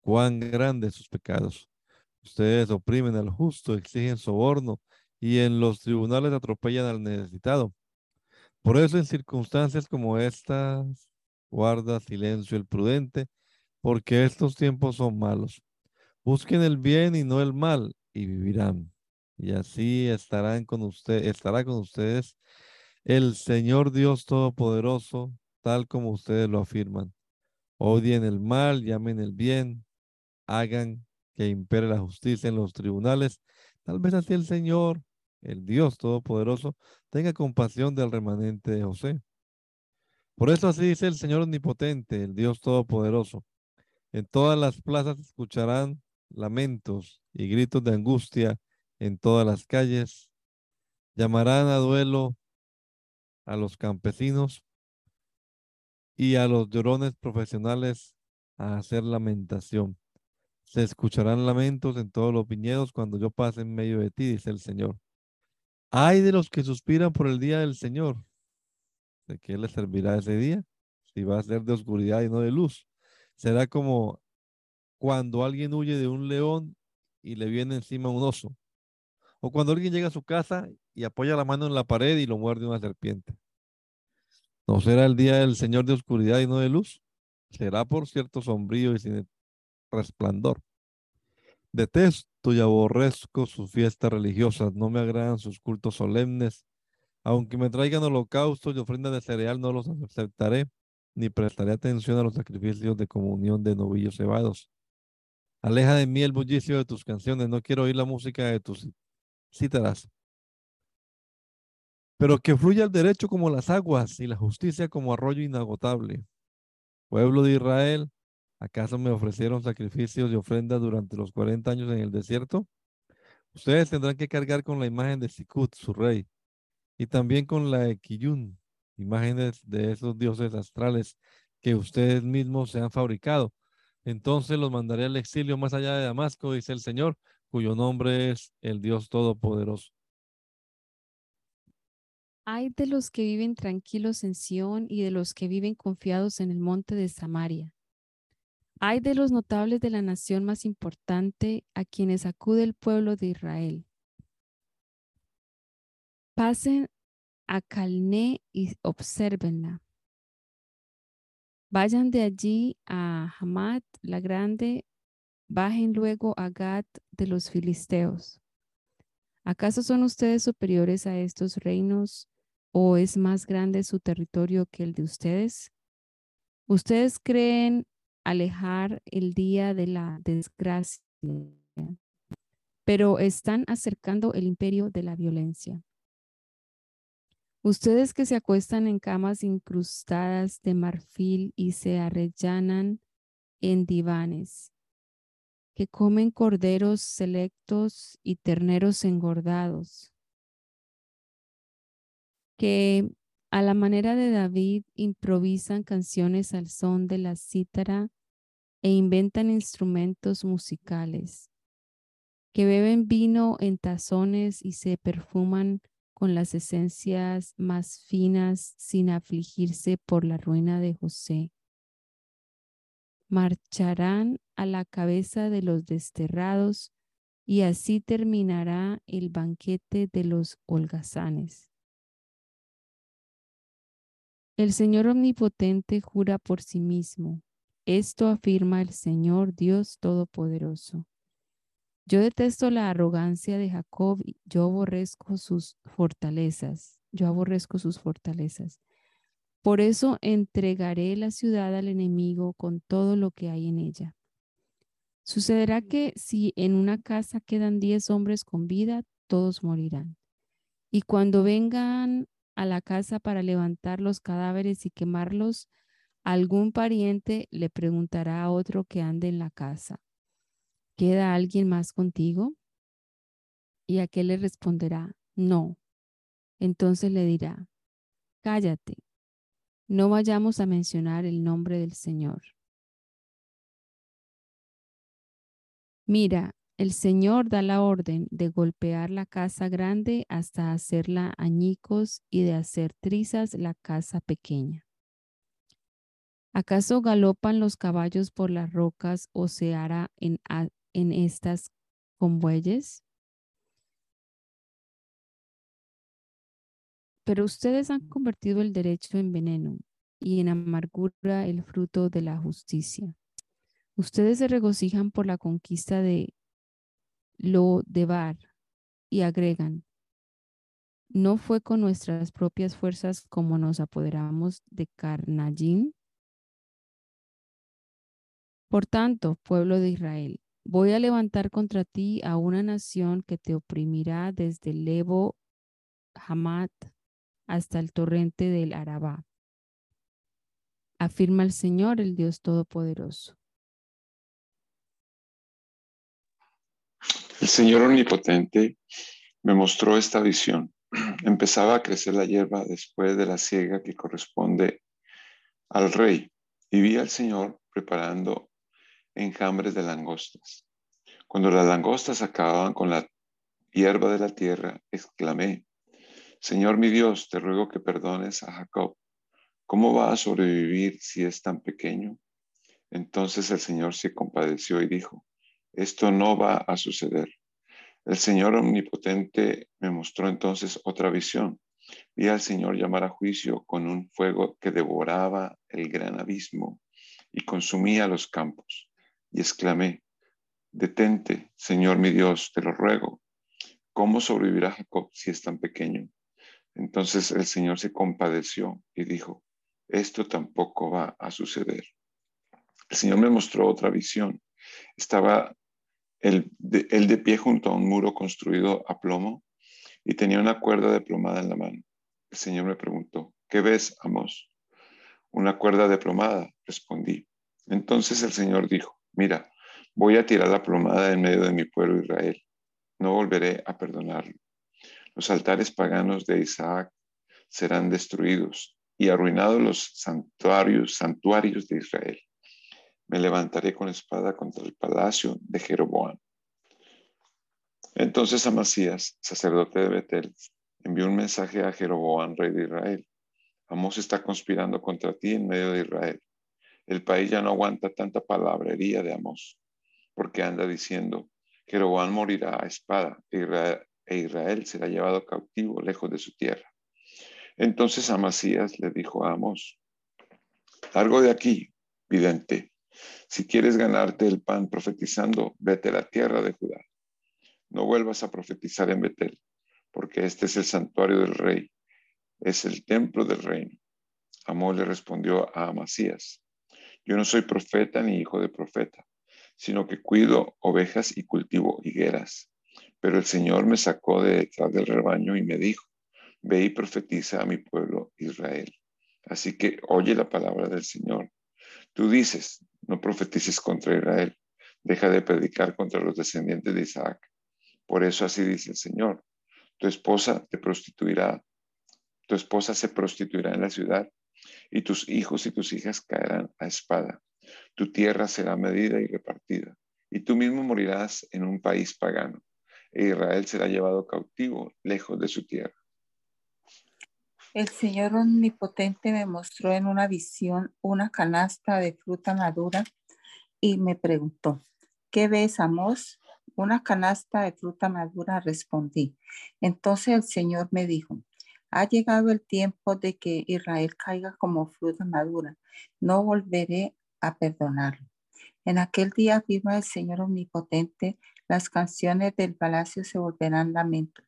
cuán grandes sus pecados. Ustedes oprimen al justo, exigen soborno y en los tribunales atropellan al necesitado. Por eso en circunstancias como estas, guarda silencio el prudente, porque estos tiempos son malos. Busquen el bien y no el mal y vivirán. Y así estarán con usted, estará con ustedes el Señor Dios Todopoderoso, tal como ustedes lo afirman. Odien el mal, llamen el bien, hagan que impere la justicia en los tribunales. Tal vez así el Señor, el Dios Todopoderoso, tenga compasión del remanente de José. Por eso así dice el Señor Omnipotente, el Dios Todopoderoso. En todas las plazas escucharán lamentos y gritos de angustia en todas las calles. Llamarán a duelo a los campesinos y a los llorones profesionales a hacer lamentación. Se escucharán lamentos en todos los viñedos cuando yo pase en medio de ti, dice el Señor. Hay de los que suspiran por el día del Señor. ¿De qué les servirá ese día? Si va a ser de oscuridad y no de luz. Será como cuando alguien huye de un león y le viene encima un oso. O cuando alguien llega a su casa y apoya la mano en la pared y lo muerde una serpiente. ¿No será el día del Señor de oscuridad y no de luz? Será por cierto sombrío y sin resplandor. Detesto y aborrezco sus fiestas religiosas, no me agradan sus cultos solemnes. Aunque me traigan holocaustos y ofrendas de cereal, no los aceptaré, ni prestaré atención a los sacrificios de comunión de novillos cebados. Aleja de mí el bullicio de tus canciones, no quiero oír la música de tus cítaras pero que fluya el derecho como las aguas y la justicia como arroyo inagotable. Pueblo de Israel, ¿acaso me ofrecieron sacrificios y ofrendas durante los 40 años en el desierto? Ustedes tendrán que cargar con la imagen de Sikut, su rey, y también con la de Kiyun, imágenes de esos dioses astrales que ustedes mismos se han fabricado. Entonces los mandaré al exilio más allá de Damasco, dice el Señor, cuyo nombre es el Dios Todopoderoso. Hay de los que viven tranquilos en Sión y de los que viven confiados en el monte de Samaria. Hay de los notables de la nación más importante a quienes acude el pueblo de Israel. Pasen a Calné y obsérvenla. Vayan de allí a Hamad la grande, bajen luego a Gat de los filisteos. ¿Acaso son ustedes superiores a estos reinos o es más grande su territorio que el de ustedes? ¿Ustedes creen alejar el día de la desgracia, pero están acercando el imperio de la violencia? Ustedes que se acuestan en camas incrustadas de marfil y se arrellanan en divanes, que comen corderos selectos y terneros engordados, que a la manera de David improvisan canciones al son de la cítara e inventan instrumentos musicales, que beben vino en tazones y se perfuman con las esencias más finas sin afligirse por la ruina de José. Marcharán a la cabeza de los desterrados y así terminará el banquete de los holgazanes. El Señor Omnipotente jura por sí mismo. Esto afirma el Señor Dios Todopoderoso. Yo detesto la arrogancia de Jacob, yo aborrezco sus fortalezas, yo aborrezco sus fortalezas. Por eso entregaré la ciudad al enemigo con todo lo que hay en ella. Sucederá que si en una casa quedan diez hombres con vida, todos morirán. Y cuando vengan a la casa para levantar los cadáveres y quemarlos, algún pariente le preguntará a otro que ande en la casa, ¿queda alguien más contigo? Y aquel le responderá, no. Entonces le dirá, cállate, no vayamos a mencionar el nombre del Señor. Mira, el Señor da la orden de golpear la casa grande hasta hacerla añicos y de hacer trizas la casa pequeña. ¿Acaso galopan los caballos por las rocas o se hará en, en estas con bueyes? Pero ustedes han convertido el derecho en veneno y en amargura el fruto de la justicia. Ustedes se regocijan por la conquista de lo de Bar y agregan, ¿no fue con nuestras propias fuerzas como nos apoderamos de Carnallín? Por tanto, pueblo de Israel, voy a levantar contra ti a una nación que te oprimirá desde el Lebo Hamat hasta el torrente del Arabá. Afirma el Señor, el Dios Todopoderoso. El Señor Omnipotente me mostró esta visión. Empezaba a crecer la hierba después de la siega que corresponde al rey y vi al Señor preparando enjambres de langostas. Cuando las langostas acababan con la hierba de la tierra, exclamé, Señor mi Dios, te ruego que perdones a Jacob. ¿Cómo va a sobrevivir si es tan pequeño? Entonces el Señor se compadeció y dijo, esto no va a suceder. El Señor omnipotente me mostró entonces otra visión. Vi al Señor llamar a juicio con un fuego que devoraba el gran abismo y consumía los campos. Y exclamé, detente, Señor mi Dios, te lo ruego. ¿Cómo sobrevivirá Jacob si es tan pequeño? Entonces el Señor se compadeció y dijo, esto tampoco va a suceder. El Señor me mostró otra visión. Estaba él de, pie junto a un muro construido a plomo y tenía una cuerda de plomada en la mano. El Señor me preguntó, ¿qué ves, Amos? Una cuerda de plomada, respondí. Entonces el Señor dijo, mira, voy a tirar la plomada en medio de mi pueblo Israel. No volveré a perdonarlo. Los altares paganos de Isaac serán destruidos y arruinados los santuarios, santuarios de Israel. Me levantaré con espada contra el palacio de Jeroboam. Entonces Amasías, sacerdote de Betel, envió un mensaje a Jeroboam, rey de Israel. Amos está conspirando contra ti en medio de Israel. El país ya no aguanta tanta palabrería de Amos, porque anda diciendo, Jeroboam morirá a espada e, e Israel será llevado cautivo lejos de su tierra. Entonces Amasías le dijo a Amos, largo de aquí, vidente, si quieres ganarte el pan profetizando, vete a la tierra de Judá. No vuelvas a profetizar en Betel, porque este es el santuario del rey, es el templo del reino. Amós le respondió a Amasías, yo no soy profeta ni hijo de profeta, sino que cuido ovejas y cultivo higueras. Pero el Señor me sacó de detrás del rebaño y me dijo, ve y profetiza a mi pueblo Israel. Así que oye la palabra del Señor. Tú dices, no profetices contra Israel, deja de predicar contra los descendientes de Isaac. Por eso así dice el Señor, tu esposa te prostituirá, tu esposa se prostituirá en la ciudad y tus hijos y tus hijas caerán a espada. Tu tierra será medida y repartida, y tú mismo morirás en un país pagano e Israel será llevado cautivo lejos de su tierra. El Señor Omnipotente me mostró en una visión una canasta de fruta madura y me preguntó, ¿qué ves, Amos? Una canasta de fruta madura, respondí. Entonces el Señor me dijo, ha llegado el tiempo de que Israel caiga como fruta madura. No volveré a perdonarlo. En aquel día, afirma el Señor Omnipotente, las canciones del palacio se volverán lamentos.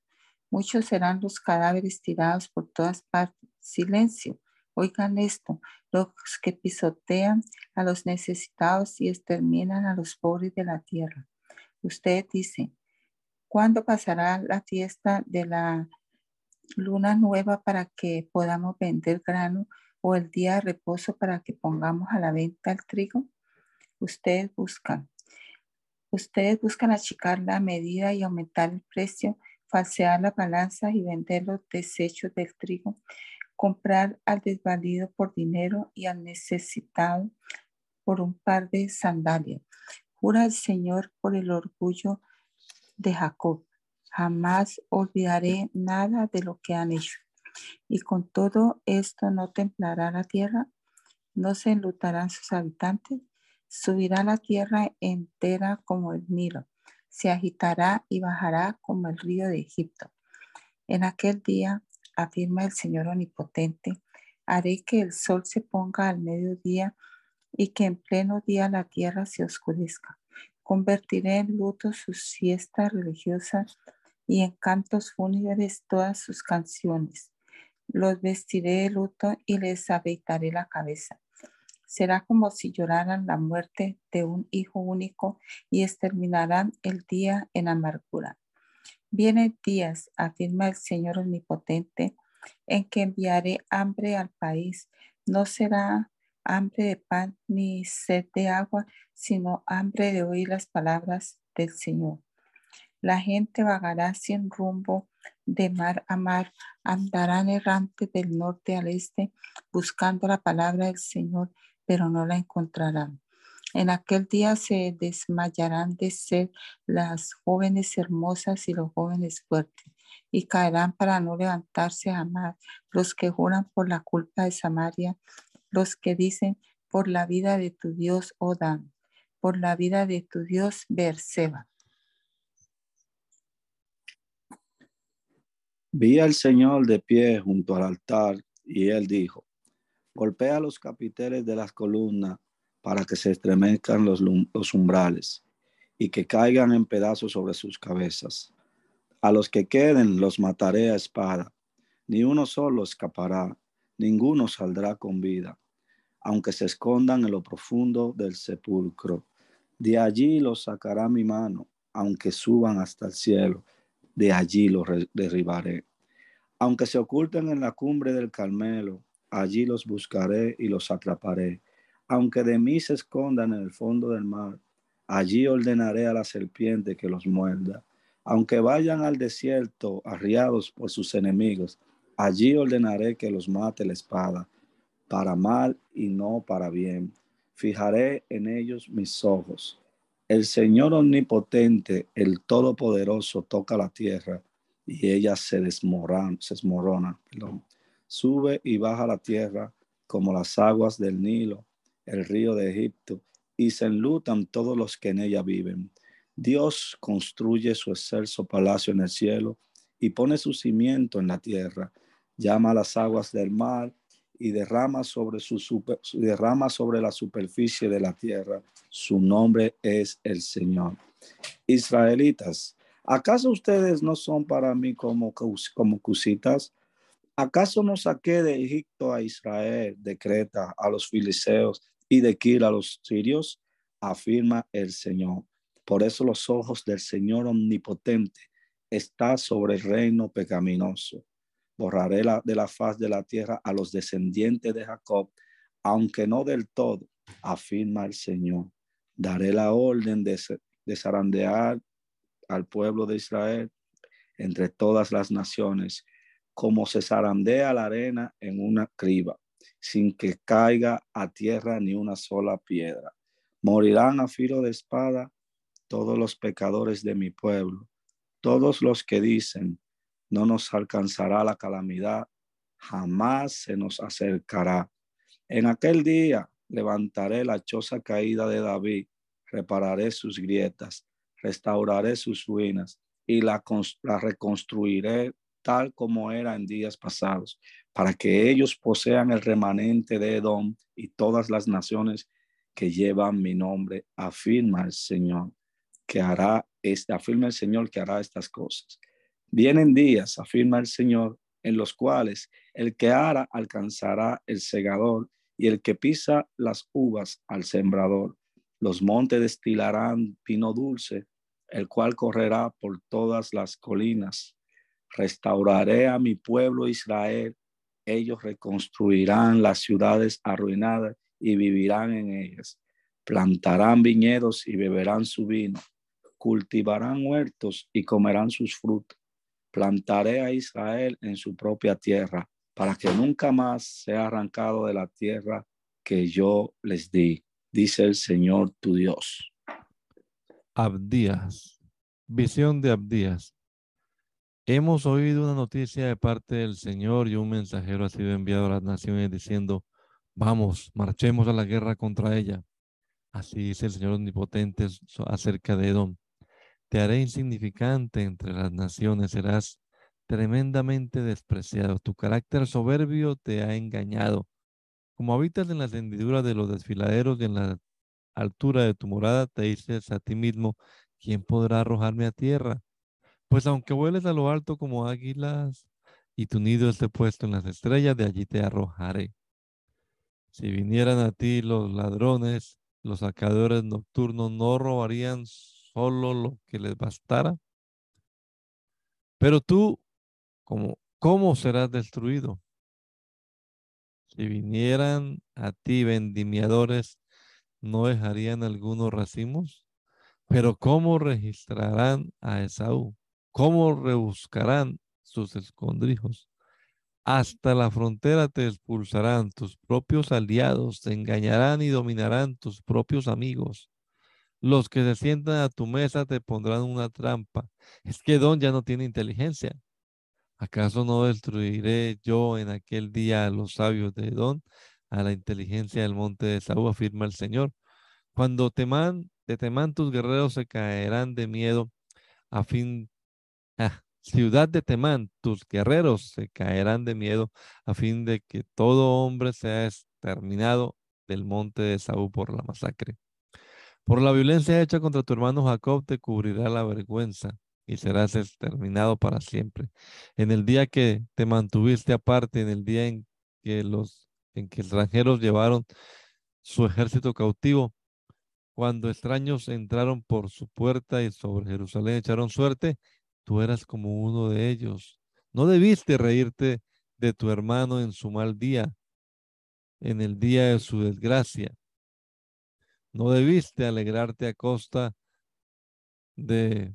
Muchos serán los cadáveres tirados por todas partes. Silencio. Oigan esto, los que pisotean a los necesitados y exterminan a los pobres de la tierra. Usted dice, ¿cuándo pasará la fiesta de la luna nueva para que podamos vender grano o el día de reposo para que pongamos a la venta el trigo? Ustedes buscan. Ustedes buscan achicar la medida y aumentar el precio, falsear la balanza y vender los desechos del trigo, comprar al desvalido por dinero y al necesitado por un par de sandalias. Jura el Señor por el orgullo de Jacob. Jamás olvidaré nada de lo que han hecho. Y con todo esto no templará la tierra, no se enlutarán sus habitantes, Subirá la tierra entera como el Nilo, se agitará y bajará como el río de Egipto. En aquel día, afirma el Señor Omnipotente, haré que el sol se ponga al mediodía y que en pleno día la tierra se oscurezca. Convertiré en luto sus siestas religiosas y en cantos fúnebres todas sus canciones. Los vestiré de luto y les afeitaré la cabeza será como si lloraran la muerte de un hijo único y exterminarán el día en amargura. Vienen días, afirma el Señor Omnipotente, en que enviaré hambre al país. No será hambre de pan ni sed de agua, sino hambre de oír las palabras del Señor. La gente vagará sin rumbo de mar a mar, andarán errantes del norte al este, buscando la palabra del Señor pero no la encontrarán. En aquel día se desmayarán de sed las jóvenes hermosas y los jóvenes fuertes, y caerán para no levantarse a amar los que juran por la culpa de Samaria, los que dicen por la vida de tu Dios, Odán, por la vida de tu Dios, Berseba. Vi al Señor de pie junto al altar y él dijo, Golpea los capiteles de las columnas para que se estremezcan los, umbrales y que caigan en pedazos sobre sus cabezas. A los que queden los mataré a espada. Ni uno solo escapará, ninguno saldrá con vida, aunque se escondan en lo profundo del sepulcro. De allí los sacará mi mano, aunque suban hasta el cielo, de allí los derribaré. Aunque se oculten en la cumbre del Carmelo, allí los buscaré y los atraparé. Aunque de mí se escondan en el fondo del mar, allí ordenaré a la serpiente que los muerda. Aunque vayan al desierto arriados por sus enemigos, allí ordenaré que los mate la espada, para mal y no para bien. Fijaré en ellos mis ojos. El Señor omnipotente, el Todopoderoso, toca la tierra y ella se desmorona, se desmorona sube y baja la tierra como las aguas del Nilo, el río de Egipto, y se enlutan todos los que en ella viven. Dios construye su excelso palacio en el cielo y pone su cimiento en la tierra. Llama las aguas del mar y derrama sobre, su derrama sobre la superficie de la tierra. Su nombre es el Señor. Israelitas, ¿acaso ustedes no son para mí como, como cusitas? ¿Acaso no saqué de Egipto a Israel, de Creta a los filiseos y de Kir a los sirios? Afirma el Señor. Por eso los ojos del Señor omnipotente están sobre el reino pecaminoso. Borraré la, de la faz de la tierra a los descendientes de Jacob, aunque no del todo, afirma el Señor. Daré la orden de, de zarandear al pueblo de Israel entre todas las naciones como se zarandea la arena en una criba, sin que caiga a tierra ni una sola piedra. Morirán a filo de espada todos los pecadores de mi pueblo, todos los que dicen, no nos alcanzará la calamidad, jamás se nos acercará. En aquel día levantaré la choza caída de David, repararé sus grietas, restauraré sus ruinas y la, reconstruiré tal como era en días pasados, para que ellos posean el remanente de Edom y todas las naciones que llevan mi nombre, afirma el Señor que hará, este, afirma el Señor que hará estas cosas. Vienen días, afirma el Señor, en los cuales el que ara alcanzará el segador y el que pisa las uvas al sembrador. Los montes destilarán vino dulce, el cual correrá por todas las colinas. Restauraré a mi pueblo Israel. Ellos reconstruirán las ciudades arruinadas y vivirán en ellas. Plantarán viñedos y beberán su vino. Cultivarán huertos y comerán sus frutos. Plantaré a Israel en su propia tierra para que nunca más sea arrancado de la tierra que yo les di, dice el Señor tu Dios. Abdías, visión de Abdías. Hemos oído una noticia de parte del Señor y un mensajero ha sido enviado a las naciones diciendo, vamos, marchemos a la guerra contra ella. Así dice el Señor omnipotente acerca de Edom. Te haré insignificante entre las naciones, serás tremendamente despreciado. Tu carácter soberbio te ha engañado. Como habitas en las hendiduras de los desfiladeros y en la altura de tu morada, te dices a ti mismo, ¿quién podrá arrojarme a tierra? Pues aunque vueles a lo alto como águilas y tu nido esté puesto en las estrellas, de allí te arrojaré. Si vinieran a ti los ladrones, los sacadores nocturnos, no robarían solo lo que les bastara. Pero tú ¿Cómo serás destruido? Si vinieran a ti vendimiadores, ¿no dejarían algunos racimos? Pero ¿cómo registrarán a Esaú? ¿Cómo rebuscarán sus escondrijos? Hasta la frontera te expulsarán tus propios aliados, te engañarán y dominarán tus propios amigos. Los que se sientan a tu mesa te pondrán una trampa. Es que Don ya no tiene inteligencia. ¿Acaso no destruiré yo en aquel día a los sabios de Edom, a la inteligencia del monte de Saúl, afirma el Señor? Cuando teman, te teman tus guerreros se caerán de miedo, a fin, ah, ciudad de Temán, tus guerreros se caerán de miedo, a fin de que todo hombre sea exterminado del monte de Saúl por la masacre. Por la violencia hecha contra tu hermano Jacob te cubrirá la vergüenza y serás exterminado para siempre. En el día que te mantuviste aparte, en el día en que los en que extranjeros llevaron su ejército cautivo, cuando extraños entraron por su puerta y sobre Jerusalén echaron suerte, tú eras como uno de ellos. No debiste reírte de tu hermano en su mal día, en el día de su desgracia. No debiste alegrarte a costa de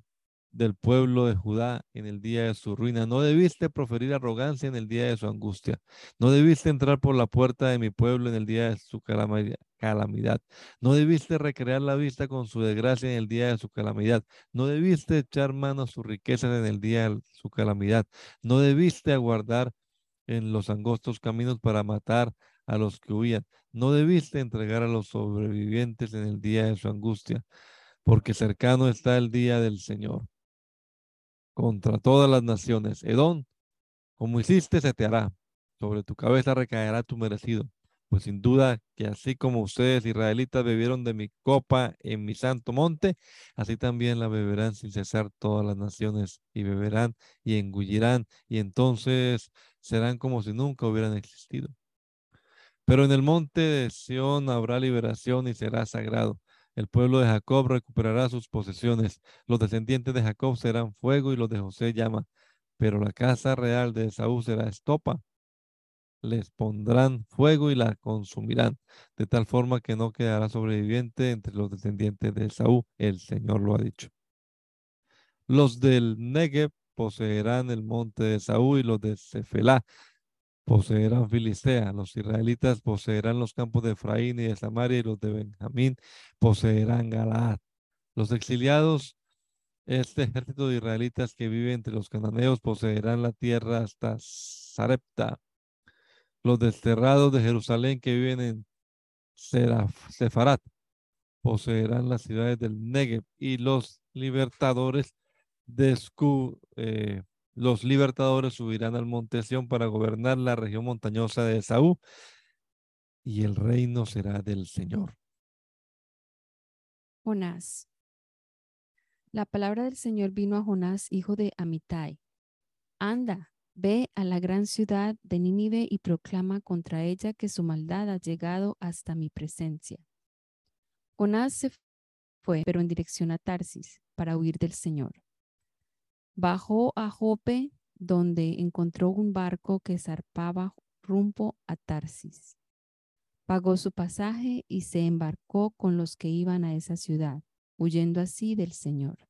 del pueblo de Judá en el día de su ruina. No debiste proferir arrogancia en el día de su angustia. No debiste entrar por la puerta de mi pueblo en el día de su calamidad. No debiste recrear la vista con su desgracia en el día de su calamidad. No debiste echar mano a sus riquezas en el día de su calamidad. No debiste aguardar en los angostos caminos para matar a los que huían. No debiste entregar a los sobrevivientes en el día de su angustia, porque cercano está el día del Señor contra todas las naciones. Edón, como hiciste, se te hará. Sobre tu cabeza recaerá tu merecido. Pues sin duda que así como ustedes, israelitas, bebieron de mi copa en mi santo monte, así también la beberán sin cesar todas las naciones, y beberán y engullirán, y entonces serán como si nunca hubieran existido. Pero en el monte de Sión habrá liberación y será sagrado. El pueblo de Jacob recuperará sus posesiones. Los descendientes de Jacob serán fuego y los de José llama. Pero la casa real de Esaú será estopa. Les pondrán fuego y la consumirán, de tal forma que no quedará sobreviviente entre los descendientes de Esaú. El Señor lo ha dicho. Los del Negev poseerán el monte de Esaú y los de Cefelá poseerán Filistea, los israelitas poseerán los campos de Efraín y de Samaria y los de Benjamín poseerán Galaad. Los exiliados, este ejército de israelitas que vive entre los cananeos poseerán la tierra hasta Sarepta. Los desterrados de Jerusalén que viven en Sefarat poseerán las ciudades del Negev y los libertadores de Sku, eh, los libertadores subirán al monte Sión para gobernar la región montañosa de Esaú y el reino será del Señor. Jonás. La palabra del Señor vino a Jonás, hijo de Amitai. Anda, ve a la gran ciudad de Nínive y proclama contra ella que su maldad ha llegado hasta mi presencia. Jonás se fue, pero en dirección a Tarsis, para huir del Señor. Bajó a Jope, donde encontró un barco que zarpaba rumbo a Tarsis. Pagó su pasaje y se embarcó con los que iban a esa ciudad, huyendo así del Señor.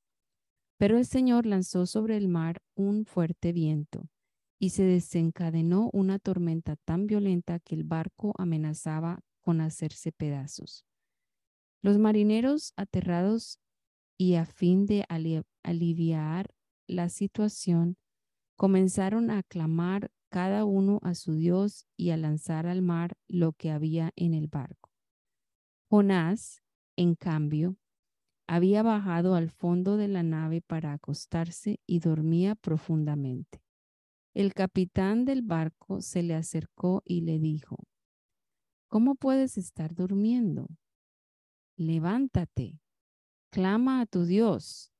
Pero el Señor lanzó sobre el mar un fuerte viento y se desencadenó una tormenta tan violenta que el barco amenazaba con hacerse pedazos. Los marineros, aterrados y a fin de aliviar la situación, comenzaron a clamar cada uno a su Dios y a lanzar al mar lo que había en el barco. Jonás, en cambio, había bajado al fondo de la nave para acostarse y dormía profundamente. El capitán del barco se le acercó y le dijo, ¿Cómo puedes estar durmiendo? Levántate, clama a tu Dios.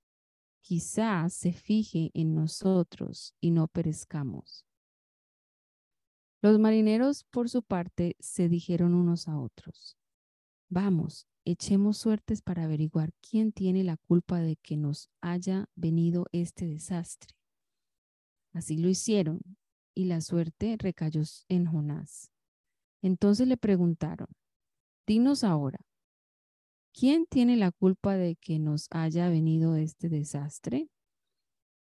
Quizás se fije en nosotros y no perezcamos. Los marineros, por su parte, se dijeron unos a otros, Vamos, echemos suertes para averiguar quién tiene la culpa de que nos haya venido este desastre. Así lo hicieron, y la suerte recayó en Jonás. Entonces le preguntaron, dinos ahora, ¿quién tiene la culpa de que nos haya venido este desastre?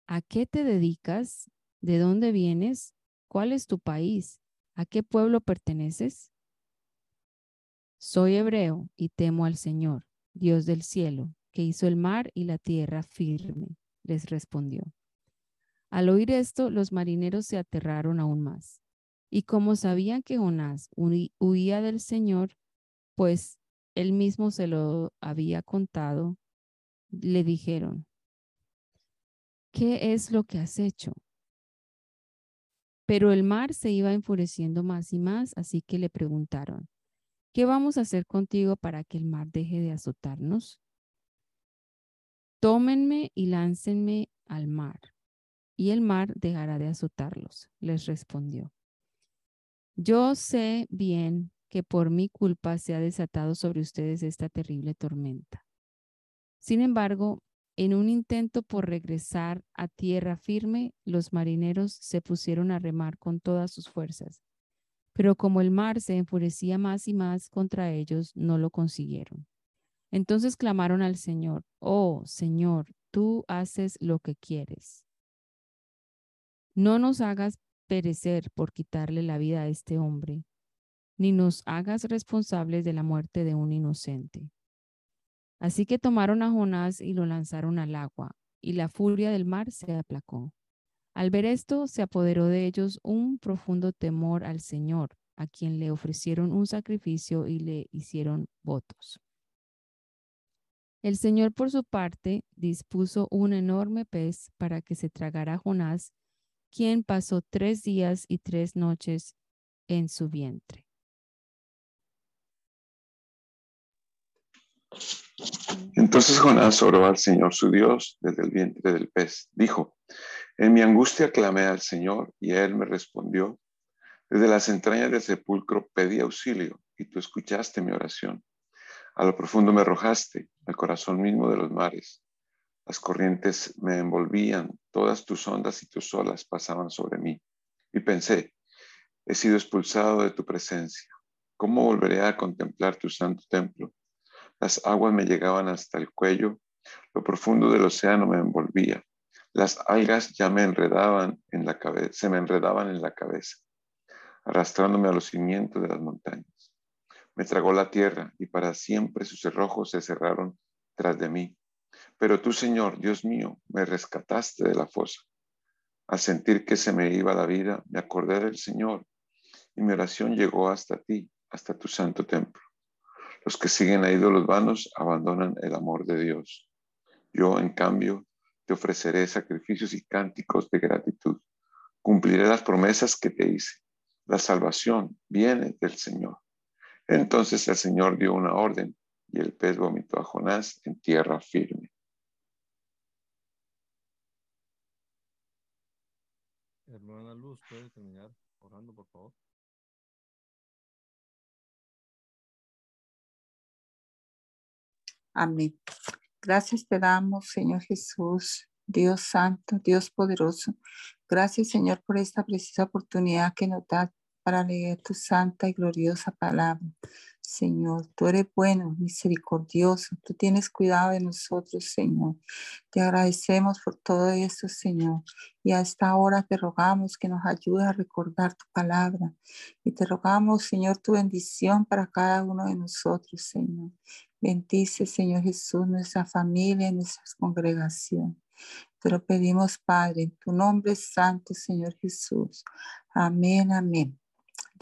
¿A qué te dedicas? ¿De dónde vienes? ¿Cuál es tu país? ¿A qué pueblo perteneces? Soy hebreo y temo al Señor, Dios del cielo, que hizo el mar y la tierra firme, les respondió. Al oír esto, los marineros se aterraron aún más. Y como sabían que Jonás huía del Señor, pues él mismo se lo había contado, le dijeron, ¿qué es lo que has hecho? Pero el mar se iba enfureciendo más y más, así que le preguntaron, ¿Qué vamos a hacer contigo para que el mar deje de azotarnos? Tómenme y láncenme al mar, y el mar dejará de azotarlos, les respondió. Yo sé bien que por mi culpa se ha desatado sobre ustedes esta terrible tormenta. Sin embargo, en un intento por regresar a tierra firme, los marineros se pusieron a remar con todas sus fuerzas pero como el mar se enfurecía más y más contra ellos, no lo consiguieron. Entonces clamaron al Señor, oh Señor, tú haces lo que quieres. No nos hagas perecer por quitarle la vida a este hombre, ni nos hagas responsables de la muerte de un inocente. Así que tomaron a Jonás y lo lanzaron al agua, y la furia del mar se aplacó. Al ver esto, se apoderó de ellos un profundo temor al Señor, a quien le ofrecieron un sacrificio y le hicieron votos. El Señor, por su parte, dispuso un enorme pez para que se tragara a Jonás, quien pasó tres días y tres noches en su vientre. Entonces Jonás oró al Señor su Dios desde el vientre del pez. Dijo, en mi angustia clamé al Señor y él me respondió. Desde las entrañas del sepulcro pedí auxilio y tú escuchaste mi oración. A lo profundo me arrojaste, al corazón mismo de los mares. Las corrientes me envolvían, todas tus ondas y tus olas pasaban sobre mí. Y pensé, he sido expulsado de tu presencia. ¿Cómo volveré a contemplar tu santo templo? Las aguas me llegaban hasta el cuello, lo profundo del océano me envolvía. Las algas ya me enredaban en la cabeza, se me enredaban en la cabeza, arrastrándome a los cimientos de las montañas. Me tragó la tierra y para siempre sus cerrojos se cerraron tras de mí. Pero tú, Señor, Dios mío, me rescataste de la fosa. Al sentir que se me iba la vida, me acordé del Señor y mi oración llegó hasta ti, hasta tu santo templo. Los que siguen a ídolos vanos abandonan el amor de Dios. Yo, en cambio, te ofreceré sacrificios y cánticos de gratitud. Cumpliré las promesas que te hice. La salvación viene del Señor. Entonces el Señor dio una orden Y el pez vomitó a Jonás en tierra firme. Hermana Luz, ¿puede terminar orando, por favor? Amén. Gracias te damos, Señor Jesús, Dios Santo, Dios poderoso. Gracias, Señor, por esta precisa oportunidad que nos da para leer tu santa y gloriosa palabra. Señor, tú eres bueno, misericordioso, tú tienes cuidado de nosotros, Señor. Te agradecemos por todo esto, Señor. Y a esta hora te rogamos que nos ayudes a recordar tu palabra. Y te rogamos, Señor, tu bendición para cada uno de nosotros, Señor. Bendice, Señor Jesús, nuestra familia, nuestra congregación. Te lo pedimos, Padre, en tu nombre santo, Señor Jesús. Amén, amén.